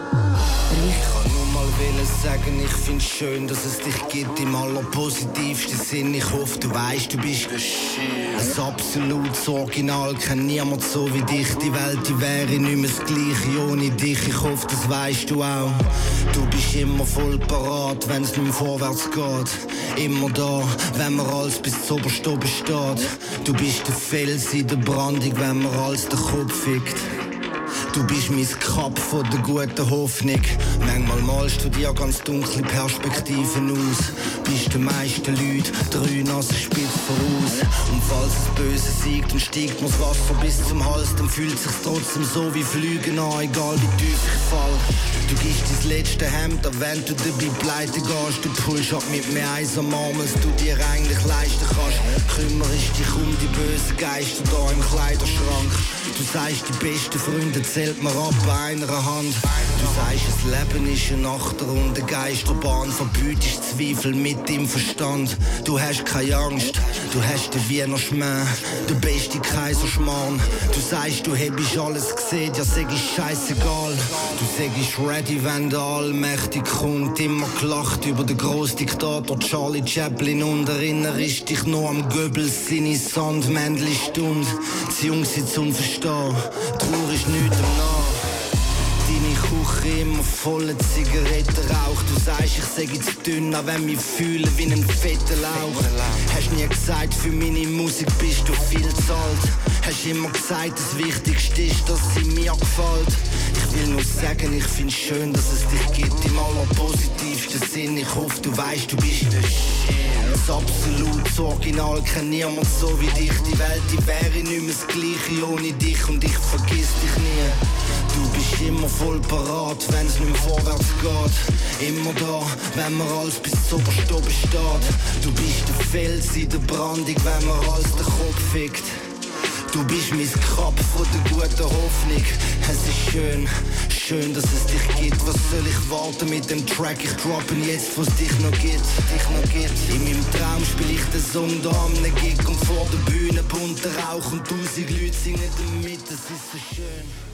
sagen, ich find's schön, dass es dich gibt im allerpositivsten Sinn. Ich hoffe, du weißt, du bist ein absolutes Original. Kennt niemand so wie dich. Die Welt, die wäre nicht mehr das Gleiche ohne dich. Ich hoffe, das weißt du auch. Du bist immer voll parat, wenn's nicht mehr vorwärts geht. Immer da, wenn man alles bis zu oberst oben steht. Du bist der Fels in der Brandung, wenn man alles den Kopf fickt. Du bist mein Kap von der guten Hoffnung. Manchmal malst du dir ganz dunkle Perspektiven aus. Bist den meisten Leuten drei Nasen spitz voraus. Und falls das Böse siegt und steigt mir's Wasser bis zum Hals, dann fühlt sich's trotzdem so wie Flügen an, egal wie tief ich fall. Du gibst dein letzte Hemd, wenn du dabei pleite gehst. Du pullst ab mit mir Eis am Arm, als du dir eigentlich leisten kannst. Kümmerst dich um die bösen Geister da im Kleiderschrank. Du sagst, die besten Freunde zählt man ab bei einer Hand. Du sagst, das Leben ist eine Achter und eine Geisterbahn. Verbütest Zweifel mit dem Verstand. Du hast keine Angst, du hast den Wiener Schmäh, der beste Kaiserschmarrn. Du sagst, du hättest alles gesehen, ja sag ich scheißegal. Du sagst ready, wenn der Allmächtig kommt. Immer gelacht über den Großdiktator Charlie Chaplin und erinnerst dich nur am Goebbels seine Sandmännli-Stunde. Die Jungs sind zum Verstehen, Trauer ist nichts am Nach. Deine Küche immer voller Zigarettenrauch. Du sagst, ich sage zu dünn, auch wenn mich fühle wie ein fetter Lauch. Hast nie gesagt, für meine Musik bist du viel zahlt. Hast immer gesagt, das Wichtigste ist, dass sie mir gefällt. Ich will nur sagen, ich find's schön, dass es dich gibt im allerpositivsten Sinn. Ich hoffe, du weißt, du bist der Shit. das absolut das Original kennt niemand so wie dich. Die Welt, die wäre nicht mehr das Gleiche ohne dich und ich vergiss dich nie. Du bist immer voll parat, wenn's nicht mehr vorwärts geht. Immer da, wenn man alles bis zum oben steht. Du bist der Fels in der Brandung, wenn man alles den Kopf fickt. Du bist mein Kap von der guten Hoffnung. Es ist schön, schön, dass es dich gibt. Was soll ich warten mit dem Track? Ich droppen jetzt, was dich noch gibt, dich noch gibt. In meinem Traum spiel ich den Song da am Gig und vor der Bühne bunter Rauch und tausend Leute singen damit. Es ist so schön.